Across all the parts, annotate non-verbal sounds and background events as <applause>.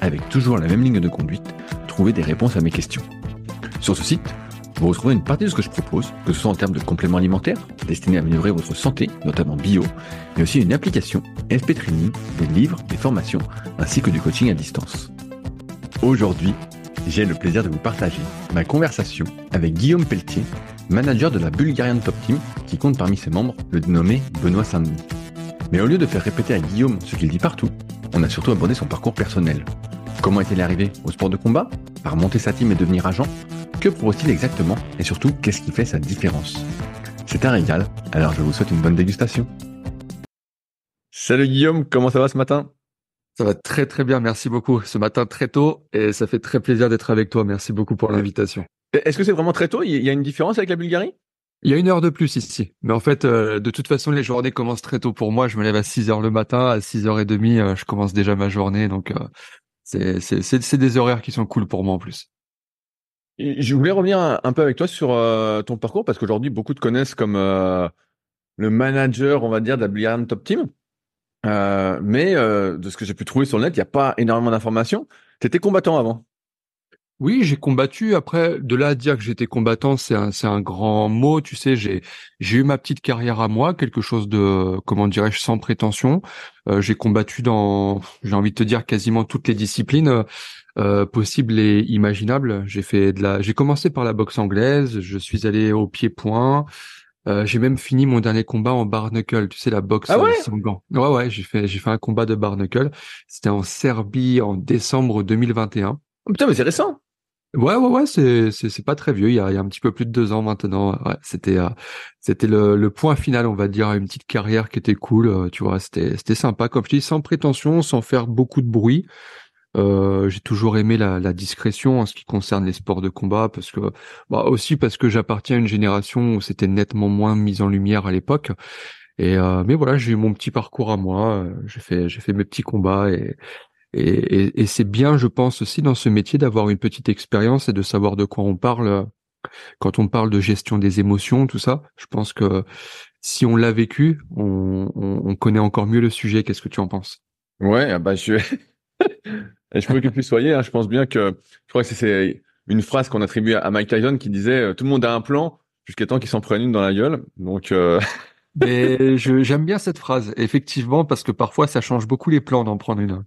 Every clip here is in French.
avec toujours la même ligne de conduite, trouver des réponses à mes questions. Sur ce site, vous retrouverez une partie de ce que je propose, que ce soit en termes de compléments alimentaires, destinés à améliorer votre santé, notamment bio, mais aussi une application, FP Training, des livres, des formations, ainsi que du coaching à distance. Aujourd'hui, j'ai le plaisir de vous partager ma conversation avec Guillaume Pelletier, manager de la Bulgarian Top Team, qui compte parmi ses membres le dénommé Benoît Saint-Denis. Mais au lieu de faire répéter à Guillaume ce qu'il dit partout, on a surtout abordé son parcours personnel. Comment est-il arrivé au sport de combat? Par monter sa team et devenir agent? Que propose-t-il exactement? Et surtout, qu'est-ce qui fait sa différence? C'est un régal, alors je vous souhaite une bonne dégustation. Salut Guillaume, comment ça va ce matin? Ça va très très bien, merci beaucoup. Ce matin très tôt et ça fait très plaisir d'être avec toi. Merci beaucoup pour l'invitation. Est-ce que c'est vraiment très tôt? Il y a une différence avec la Bulgarie? Il y a une heure de plus ici. Mais en fait, euh, de toute façon, les journées commencent très tôt pour moi. Je me lève à 6 heures le matin. À 6 h 30 euh, je commence déjà ma journée. Donc, euh, c'est, des horaires qui sont cool pour moi en plus. je voulais revenir un, peu avec toi sur ton parcours parce qu'aujourd'hui, beaucoup te connaissent comme le manager, on va dire, de Top Team. mais de ce que j'ai pu trouver sur le net, il n'y a pas énormément d'informations. Tu étais combattant avant oui, j'ai combattu. Après, de là à dire que j'étais combattant, c'est un, c'est un grand mot. Tu sais, j'ai, j'ai eu ma petite carrière à moi, quelque chose de, comment dirais-je, sans prétention. Euh, j'ai combattu dans, j'ai envie de te dire, quasiment toutes les disciplines euh, possibles et imaginables. J'ai fait de la, j'ai commencé par la boxe anglaise. Je suis allé au pied-point. Euh, j'ai même fini mon dernier combat en barnacle, tu sais la boxe ah ouais? sans gants. Ouais ouais, j'ai fait j'ai fait un combat de barnacle. C'était en Serbie en décembre 2021. putain mais c'est récent. Ouais, ouais, ouais, c'est c'est pas très vieux. Il y a, il y a un petit peu plus de deux ans maintenant. Ouais, c'était euh, c'était le, le point final, on va dire, une petite carrière qui était cool. Euh, tu vois, c'était c'était sympa, comme je dis, sans prétention, sans faire beaucoup de bruit. Euh, j'ai toujours aimé la, la, discrétion en ce qui concerne les sports de combat, parce que bah aussi parce que j'appartiens à une génération où c'était nettement moins mis en lumière à l'époque. Et euh, mais voilà, j'ai eu mon petit parcours à moi. J'ai fait j'ai fait mes petits combats et et, et, c'est bien, je pense aussi dans ce métier d'avoir une petite expérience et de savoir de quoi on parle quand on parle de gestion des émotions, tout ça. Je pense que si on l'a vécu, on, on, connaît encore mieux le sujet. Qu'est-ce que tu en penses? Ouais, ah bah je <laughs> je peux que plus soyez. Hein. Je pense bien que je crois que c'est une phrase qu'on attribue à Mike Tyson qui disait euh, tout le monde a un plan jusqu'à temps qu'il s'en prenne une dans la gueule. Donc euh... Mais <laughs> j'aime bien cette phrase, effectivement, parce que parfois ça change beaucoup les plans d'en prendre une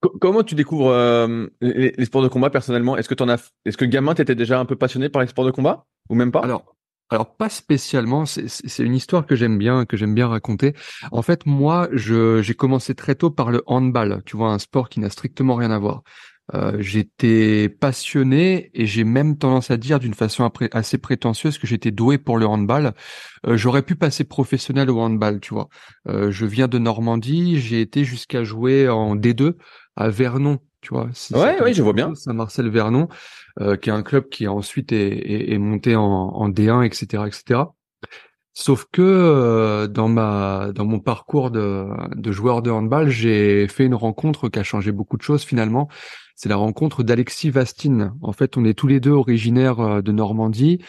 comment tu découvres euh, les, sports de combat personnellement? Est-ce que en as, est-ce que gamin t'étais déjà un peu passionné par les sports de combat? Ou même pas? Alors, alors pas spécialement. C'est une histoire que j'aime bien, que j'aime bien raconter. En fait, moi, j'ai commencé très tôt par le handball. Tu vois, un sport qui n'a strictement rien à voir. Euh, j'étais passionné et j'ai même tendance à dire d'une façon assez prétentieuse que j'étais doué pour le handball. Euh, j'aurais pu passer professionnel au handball, tu vois. je viens de Normandie, j'ai été jusqu'à jouer en D2 à Vernon, tu vois. Ouais, oui, je vois bien. Saint-Marcel Vernon, euh, qui est un club qui ensuite est, est, monté en, en, D1, etc., etc. Sauf que euh, dans ma dans mon parcours de, de joueur de handball, j'ai fait une rencontre qui a changé beaucoup de choses finalement. C'est la rencontre d'Alexis Vastine. En fait, on est tous les deux originaires euh, de Normandie,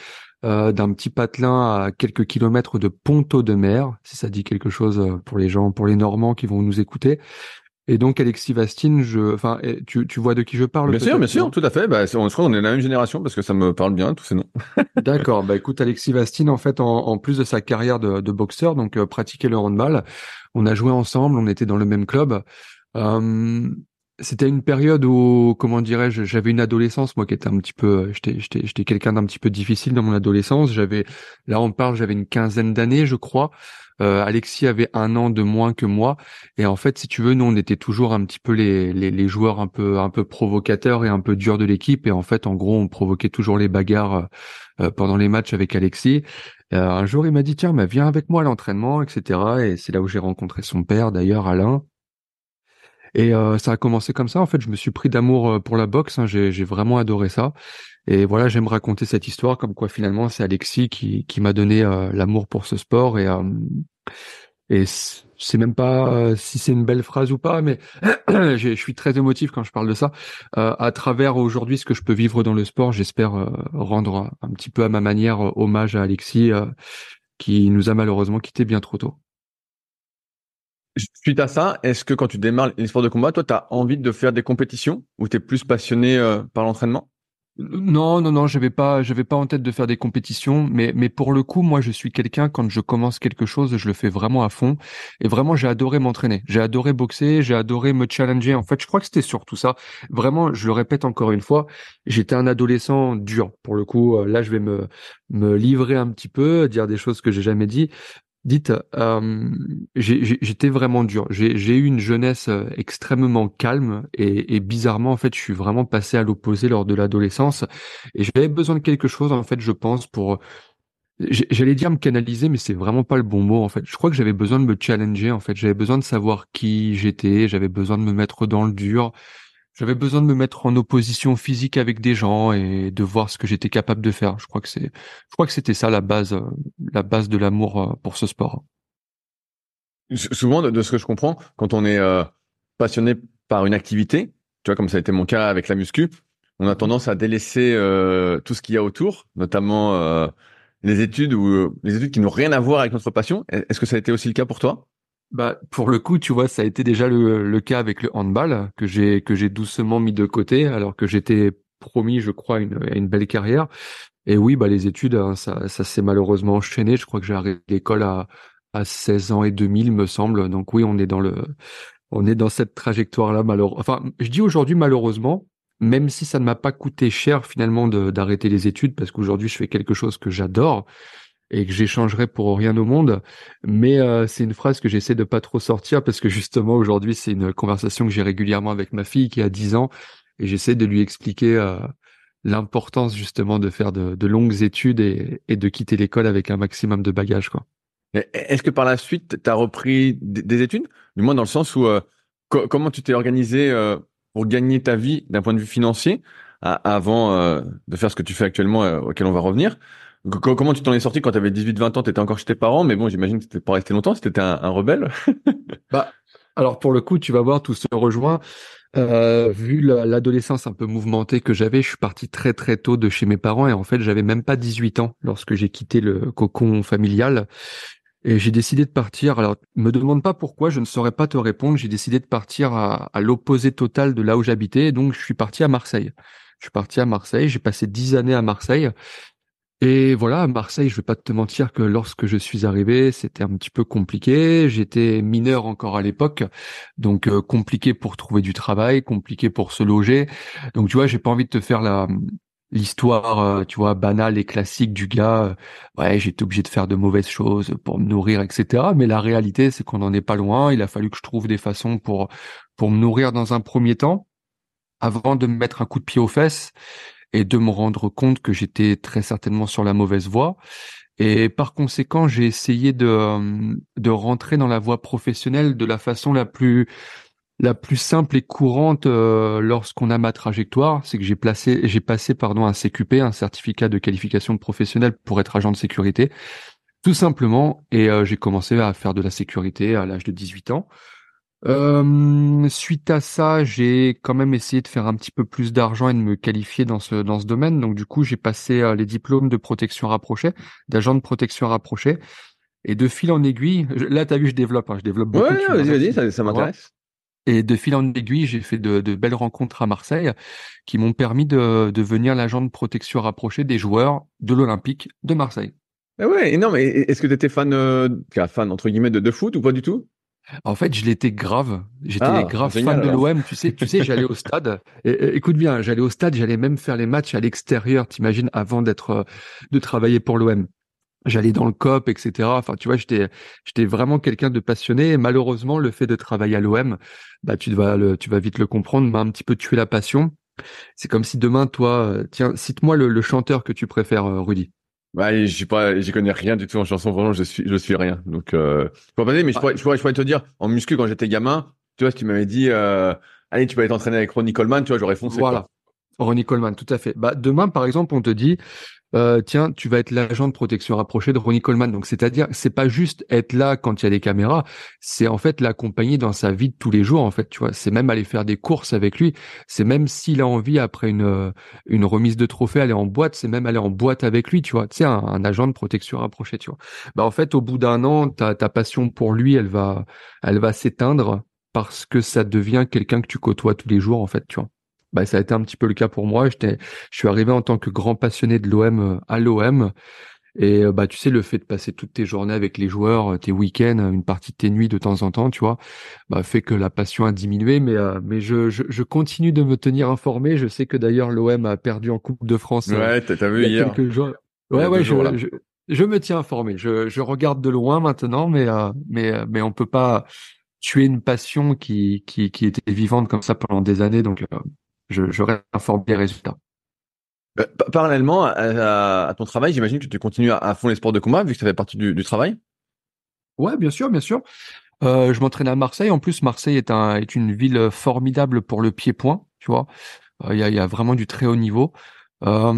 euh, d'un petit patelin à quelques kilomètres de Ponto de Mer, si ça dit quelque chose pour les gens, pour les Normands qui vont nous écouter. Et donc Alexis Vastine, je, enfin, tu, tu vois de qui je parle Bien sûr, bien sûr, tout à fait. Bah, on, je crois qu'on est de la même génération parce que ça me parle bien tous ces noms. <laughs> D'accord. Bah écoute, Alexis Vastine, en fait, en, en plus de sa carrière de, de boxeur, donc euh, pratiquer le handball, on a joué ensemble, on était dans le même club. Euh, c'était une période où, comment dirais-je, j'avais une adolescence, moi qui était un petit peu, j'étais, j'étais, j'étais quelqu'un d'un petit peu difficile dans mon adolescence. J'avais, là on parle, j'avais une quinzaine d'années, je crois. Euh, Alexis avait un an de moins que moi, et en fait, si tu veux, nous on était toujours un petit peu les, les, joueurs un peu un peu provocateurs et un peu durs de l'équipe, et en fait, en gros, on provoquait toujours les bagarres euh, euh, pendant les matchs avec Alexis. un jour, il m'a dit tiens, bah, viens avec moi à l'entraînement, etc. Et c'est là où j'ai rencontré son père, d'ailleurs, Alain. Et ça a commencé comme ça. En fait, je me suis pris d'amour pour la boxe. Hein. J'ai, vraiment adoré ça. Et voilà, j'aime raconter cette histoire comme quoi finalement c'est Alexis qui, qui m'a donné l'amour pour ce sport et et c'est même pas euh, si c'est une belle phrase ou pas, mais <clears throat> je suis très émotif quand je parle de ça. Euh, à travers aujourd'hui ce que je peux vivre dans le sport, j'espère euh, rendre un petit peu à ma manière hommage à Alexis, qui nous a malheureusement quitté bien trop tôt. Suite à ça, est-ce que quand tu démarres les sports de combat, toi, tu as envie de faire des compétitions ou tu es plus passionné par l'entraînement? Non, non, non, j'avais pas, j'avais pas en tête de faire des compétitions, mais, mais pour le coup, moi, je suis quelqu'un quand je commence quelque chose, je le fais vraiment à fond, et vraiment, j'ai adoré m'entraîner, j'ai adoré boxer, j'ai adoré me challenger. En fait, je crois que c'était surtout ça. Vraiment, je le répète encore une fois, j'étais un adolescent dur. Pour le coup, là, je vais me me livrer un petit peu, dire des choses que j'ai jamais dit. Dites, euh, j'étais vraiment dur. J'ai eu une jeunesse euh, extrêmement calme et, et, bizarrement, en fait, je suis vraiment passé à l'opposé lors de l'adolescence. Et j'avais besoin de quelque chose, en fait, je pense, pour J'allais dire me canaliser, mais c'est vraiment pas le bon mot en fait. Je crois que j'avais besoin de me challenger en fait. J'avais besoin de savoir qui j'étais. J'avais besoin de me mettre dans le dur. J'avais besoin de me mettre en opposition physique avec des gens et de voir ce que j'étais capable de faire. Je crois que c'est, je crois que c'était ça la base, euh, la base de l'amour euh, pour ce sport. Souvent, de, ce que je comprends, quand on est euh, passionné par une activité, tu vois, comme ça a été mon cas avec la muscu, on a tendance à délaisser tout ce qu'il y a autour, notamment les études ou les études qui n'ont rien à voir avec notre passion. Est-ce que ça a été aussi le cas pour toi? Bah pour le coup, tu vois, ça a été déjà le, cas avec le handball que j'ai que j'ai doucement mis de côté alors que j'étais promis, je crois, une, une belle carrière. Et oui, bah les études, hein, ça, ça s'est malheureusement enchaîné. Je crois que j'ai arrêté l'école à à 16 ans et demi, il me semble. Donc oui, on est dans le on est dans cette trajectoire-là malheureusement. Enfin, je dis aujourd'hui malheureusement, même si ça ne m'a pas coûté cher finalement d'arrêter les études parce qu'aujourd'hui je fais quelque chose que j'adore et que j'échangerai pour rien au monde. Mais euh, c'est une phrase que j'essaie de pas trop sortir parce que justement aujourd'hui c'est une conversation que j'ai régulièrement avec ma fille qui a 10 ans et j'essaie de lui expliquer euh, l'importance justement de faire de, de longues études et, et de quitter l'école avec un maximum de bagages quoi. Est-ce que par la suite tu as repris des études? Du moins dans le sens où euh, comment tu t'es organisé pour gagner ta vie d'un point de vue financier avant de faire ce que tu fais actuellement auquel on va revenir? Comment tu t'en es sorti quand tu avais 18-20 ans Tu étais encore chez tes parents, mais bon, j'imagine que tu pas resté longtemps, c'était un, un rebelle. <laughs> bah, alors pour le coup, tu vas voir, tout se rejoint. Euh, vu l'adolescence un peu mouvementée que j'avais, je suis parti très très tôt de chez mes parents et en fait, j'avais même pas 18 ans lorsque j'ai quitté le cocon familial. Et j'ai décidé de partir. Alors, me demande pas pourquoi, je ne saurais pas te répondre. J'ai décidé de partir à, à l'opposé total de là où j'habitais. Donc, je suis parti à Marseille. Je suis parti à Marseille. J'ai passé dix années à Marseille. Et voilà, à Marseille, je vais pas te mentir que lorsque je suis arrivé, c'était un petit peu compliqué. J'étais mineur encore à l'époque, donc euh, compliqué pour trouver du travail, compliqué pour se loger. Donc tu vois, j'ai pas envie de te faire la l'histoire, euh, tu vois, banale et classique du gars. Euh, ouais, j'étais obligé de faire de mauvaises choses pour me nourrir, etc. Mais la réalité, c'est qu'on n'en est pas loin. Il a fallu que je trouve des façons pour pour me nourrir dans un premier temps, avant de me mettre un coup de pied aux fesses et de me rendre compte que j'étais très certainement sur la mauvaise voie. Et par conséquent, j'ai essayé de, euh, de rentrer dans la voie professionnelle de la façon la plus la plus simple et courante euh, lorsqu'on a ma trajectoire, c'est que j'ai placé j'ai passé pardon un CQP, un certificat de qualification professionnelle pour être agent de sécurité, tout simplement. Et euh, j'ai commencé à faire de la sécurité à l'âge de 18 ans. Euh, suite à ça, j'ai quand même essayé de faire un petit peu plus d'argent et de me qualifier dans ce dans ce domaine. Donc du coup, j'ai passé euh, les diplômes de protection rapprochée, d'agent de protection rapproché. Et de fil en aiguille, là, tu as vu, je développe, hein, je développe beaucoup. Ouais, vas-y, vas-y, ça, m'intéresse. Et de fil en aiguille, j'ai fait de, de, belles rencontres à Marseille qui m'ont permis de devenir l'agent de protection rapproché des joueurs de l'Olympique de Marseille. Ah ouais, et non, mais est-ce que tu étais fan, euh, fan entre guillemets de, de foot ou pas du tout? En fait, je l'étais grave. J'étais ah, grave fan de l'OM. Tu sais, tu sais, j'allais au <laughs> stade. Et, écoute bien, j'allais au stade. J'allais même faire les matchs à l'extérieur. T'imagines avant d'être, euh, de travailler pour l'OM. J'allais dans le COP, etc. Enfin, tu vois, j'étais, j'étais vraiment quelqu'un de passionné. Et malheureusement, le fait de travailler à l'OM, bah, tu vas le, tu vas vite le comprendre, m'a un petit peu tué la passion. C'est comme si demain, toi, euh, tiens, cite-moi le, le chanteur que tu préfères, euh, Rudy. Ouais, j'y pas, j'y connais rien du tout en chanson. Vraiment, je suis, je suis rien. Donc, euh, pas mais je pourrais, je pourrais, te dire, en muscu, quand j'étais gamin, tu vois, si tu m'avais dit, euh, allez, tu vas être entraîné avec Ronnie Coleman, tu vois, j'aurais foncé. Voilà. Ronnie Coleman, tout à fait. Bah, demain, par exemple, on te dit, euh, tiens, tu vas être l'agent de protection rapproché de Ronnie Coleman. Donc, c'est-à-dire, c'est pas juste être là quand il y a des caméras, c'est en fait l'accompagner dans sa vie de tous les jours. En fait, tu vois, c'est même aller faire des courses avec lui. C'est même s'il a envie après une euh, une remise de trophée, aller en boîte, c'est même aller en boîte avec lui. Tu vois, tu sais, un, agent de protection rapproché. Tu vois. Bah, en fait, au bout d'un an, ta ta passion pour lui, elle va elle va s'éteindre parce que ça devient quelqu'un que tu côtoies tous les jours. En fait, tu vois bah, ça a été un petit peu le cas pour moi. J'étais, je suis arrivé en tant que grand passionné de l'OM euh, à l'OM. Et euh, bah tu sais le fait de passer toutes tes journées avec les joueurs, euh, tes week-ends, une partie de tes nuits de temps en temps, tu vois, bah fait que la passion a diminué. Mais mais je, je, je continue de me tenir informé. Je sais que d'ailleurs l'OM a perdu en Coupe de France. Ouais, t'as vu hier. Quelques jours. Ouais ouais, je, je, je, me tiens informé. Je, je regarde de loin maintenant, mais mais mais on peut pas tuer une passion qui qui qui était vivante comme ça pendant des années. Donc je, je reste informé des résultats. Euh, parallèlement à, ton travail, j'imagine que tu continues à, fond les sports de combat vu que ça fait partie du, travail? Ouais, bien sûr, bien sûr. Euh, je m'entraîne à Marseille. En plus, Marseille est, un, est une ville formidable pour le pied-point. Tu vois, euh, il y, a, y, a, vraiment du très haut niveau. Euh,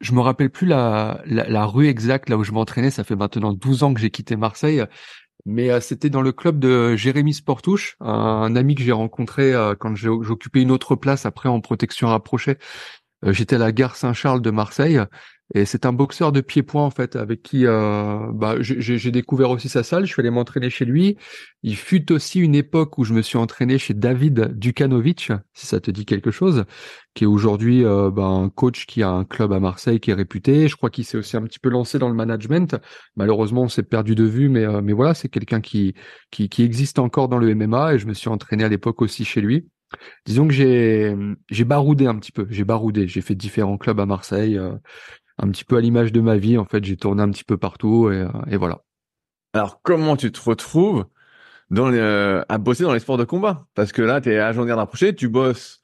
je me rappelle plus la, la, la, rue exacte là où je m'entraînais. Ça fait maintenant 12 ans que j'ai quitté Marseille. Mais euh, c'était dans le club de Jérémy Sportouche, un, ami que j'ai rencontré euh, quand j'occupais une autre place après en protection rapprochée. Euh, j'étais à la gare Saint-Charles de Marseille et c'est un boxeur de pied-point en fait avec qui euh, bah, j'ai découvert aussi sa salle. Je suis allé m'entraîner chez lui. Il fut aussi une époque où je me suis entraîné chez David Dukanovic, si ça te dit quelque chose, qui est aujourd'hui euh, bah, un coach qui a un club à Marseille qui est réputé. Je crois qu'il s'est aussi un petit peu lancé dans le management. Malheureusement, on s'est perdu de vue, mais euh, mais voilà, c'est quelqu'un qui, qui qui existe encore dans le MMA et je me suis entraîné à l'époque aussi chez lui. Disons que j'ai j'ai baroudé un petit peu, j'ai baroudé, j'ai fait différents clubs à Marseille, euh, un petit peu à l'image de ma vie. En fait, j'ai tourné un petit peu partout et, et voilà. Alors, comment tu te retrouves dans les, euh, à bosser dans les sports de combat? Parce que là, tu es agent de garde rapproché, tu bosses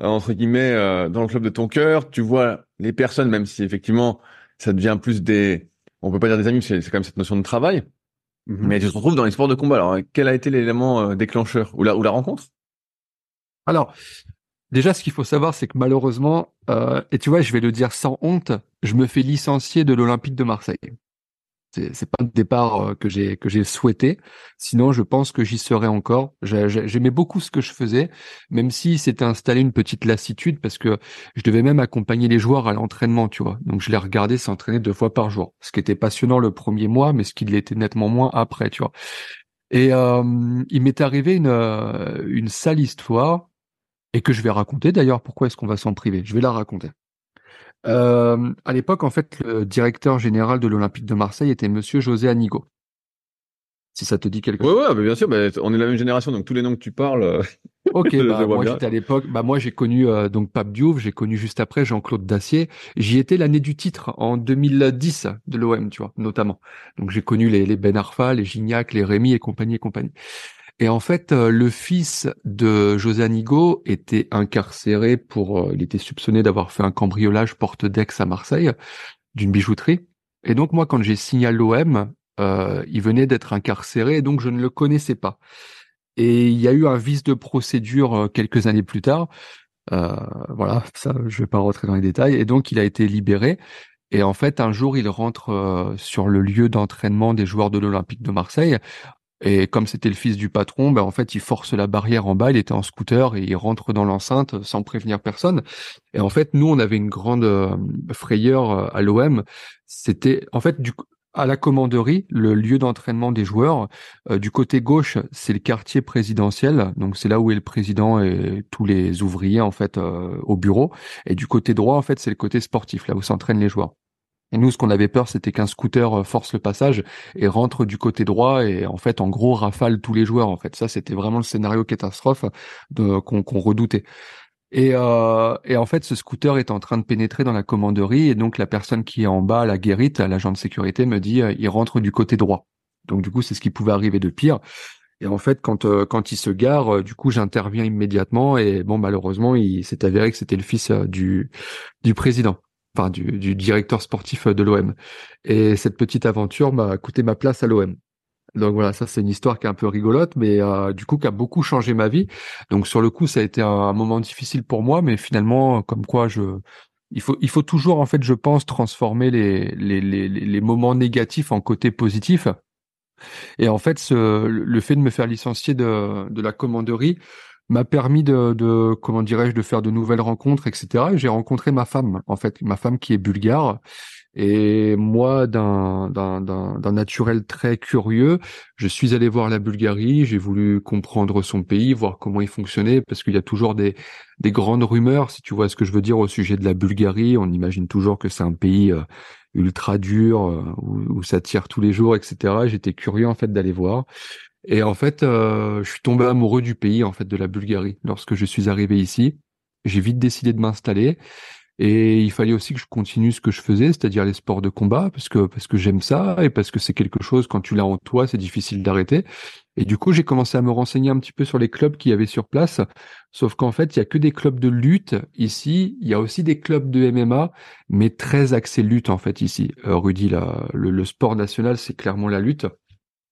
euh, entre guillemets euh, dans le club de ton cœur, tu vois les personnes, même si effectivement ça devient plus des, on peut pas dire des amis, c'est quand même cette notion de travail. Mm-hmm. Mais tu te retrouves dans les sports de combat. Alors, quel a été l'élément déclencheur ou la, ou la rencontre? Alors, Déjà, ce qu'il faut savoir, c'est que malheureusement, euh, et tu vois, je vais le dire sans honte, je me fais licencier de l'Olympique de Marseille. C'est pas le départ euh, que j'ai que j'ai souhaité. Sinon, je pense que j'y serais encore. J'aimais beaucoup ce que je faisais, même si c'était installé une petite lassitude parce que je devais même accompagner les joueurs à l'entraînement, tu vois. Donc je les regardais s'entraîner deux fois par jour, ce qui était passionnant le premier mois, mais ce qui l'était nettement moins après, tu vois. Et euh, il m'est arrivé une euh, une sale histoire et que je vais raconter d'ailleurs. Pourquoi est-ce qu'on va s'en priver? Je vais la raconter. Euh, à l'époque, en fait, le directeur général de l'Olympique de Marseille était Monsieur José Anigo. Si ça te dit quelque chose. Ouais, ouais, bien sûr. Bah, on est la même génération, donc tous les noms que tu parles. Euh, <laughs> ok, bah, moi j'étais à l'époque. Bah moi j'ai connu euh, donc Pape Diouf, j'ai connu juste après Jean-Claude Dacier. J'y étais l'année du titre en 2010 de l'OM, tu vois, notamment. Donc j'ai connu les, les Ben Arfa, les Gignac, les Rémy et compagnie et compagnie. Et en fait, euh, le fils de José Anigo était incarcéré pour, euh, il était soupçonné d'avoir fait un cambriolage porte d'Aix à Marseille d'une bijouterie. Et donc moi, quand j'ai signé l'OM, euh, il venait d'être incarcéré, et donc je ne le connaissais pas. Et il y a eu un vice de procédure quelques années plus tard. voilà, ça, je vais pas rentrer dans les détails. Et donc il a été libéré. Et en fait, un jour, il rentre sur le lieu d'entraînement des joueurs de l'Olympique de Marseille et comme c'était le fils du patron, ben en fait, il force la barrière en bas, il était en scooter et il rentre dans l'enceinte sans prévenir personne. Et en fait, nous, on avait une grande euh, frayeur euh, à l'OM. C'était, en fait, du, à la commanderie, le lieu d'entraînement des joueurs. Euh, du côté gauche, c'est le quartier présidentiel, donc c'est là où est le président et tous les ouvriers en fait au bureau. Et du côté droit, en fait, c'est le côté sportif, là où s'entraînent les joueurs. Et nous, ce qu'on avait peur, c'était qu'un scooter euh, force le passage et rentre du côté droit et en fait, en gros, rafale tous les joueurs. En fait, ça, c'était vraiment le scénario catastrophe qu'on redoutait. Et, euh, et, en fait, ce scooter est en train de pénétrer dans la commanderie et donc la personne qui est en bas, la guérite, l'agent de sécurité, me dit euh, il rentre du côté droit. Donc du coup, c'est ce qui pouvait arriver de pire. Et en fait, quand quand il se gare, du coup, j'interviens immédiatement et bon, malheureusement, il s'est avéré que c'était le fils du du président enfin du, directeur sportif de l'OM. Et cette petite aventure m'a coûté ma place à l'OM. Donc voilà, ça c'est une histoire qui est un peu rigolote, mais du coup qui a beaucoup changé ma vie. Donc sur le coup, ça a été un, moment difficile pour moi, mais finalement, comme quoi je, il faut, toujours en fait, je pense, transformer les moments négatifs en côté positif. Et en fait, le fait de me faire licencier de la commanderie m'a permis de, de comment dirais-je, de faire de nouvelles rencontres, etc. Et j'ai rencontré ma femme, en fait, ma femme qui est bulgare. Et moi, d'un, d'un, d'un, naturel très curieux, je suis allé voir la Bulgarie, j'ai voulu comprendre son pays, voir comment il fonctionnait, parce qu'il y a toujours des, des grandes rumeurs, si tu vois ce que je veux dire, au sujet de la Bulgarie. On imagine toujours que c'est un pays euh, ultra dur, euh, où, ça tire tous les jours, etc. J'étais curieux en fait d'aller voir. Et en fait, euh, je suis tombé amoureux du pays, en fait, de la Bulgarie. Lorsque je suis arrivé ici, j'ai vite décidé de m'installer. Et il fallait aussi que je continue ce que je faisais, c'est-à-dire les sports de combat, parce que parce que j'aime ça et parce que c'est quelque chose quand tu l'as en toi, c'est difficile d'arrêter. Et du coup, j'ai commencé à me renseigner un petit peu sur les clubs qu'il y avait sur place. Sauf qu'en fait, il y a que des clubs de lutte ici. Il y a aussi des clubs de MMA, mais très axés lutte en fait ici. Euh, Rudy, le sport national, c'est clairement la lutte.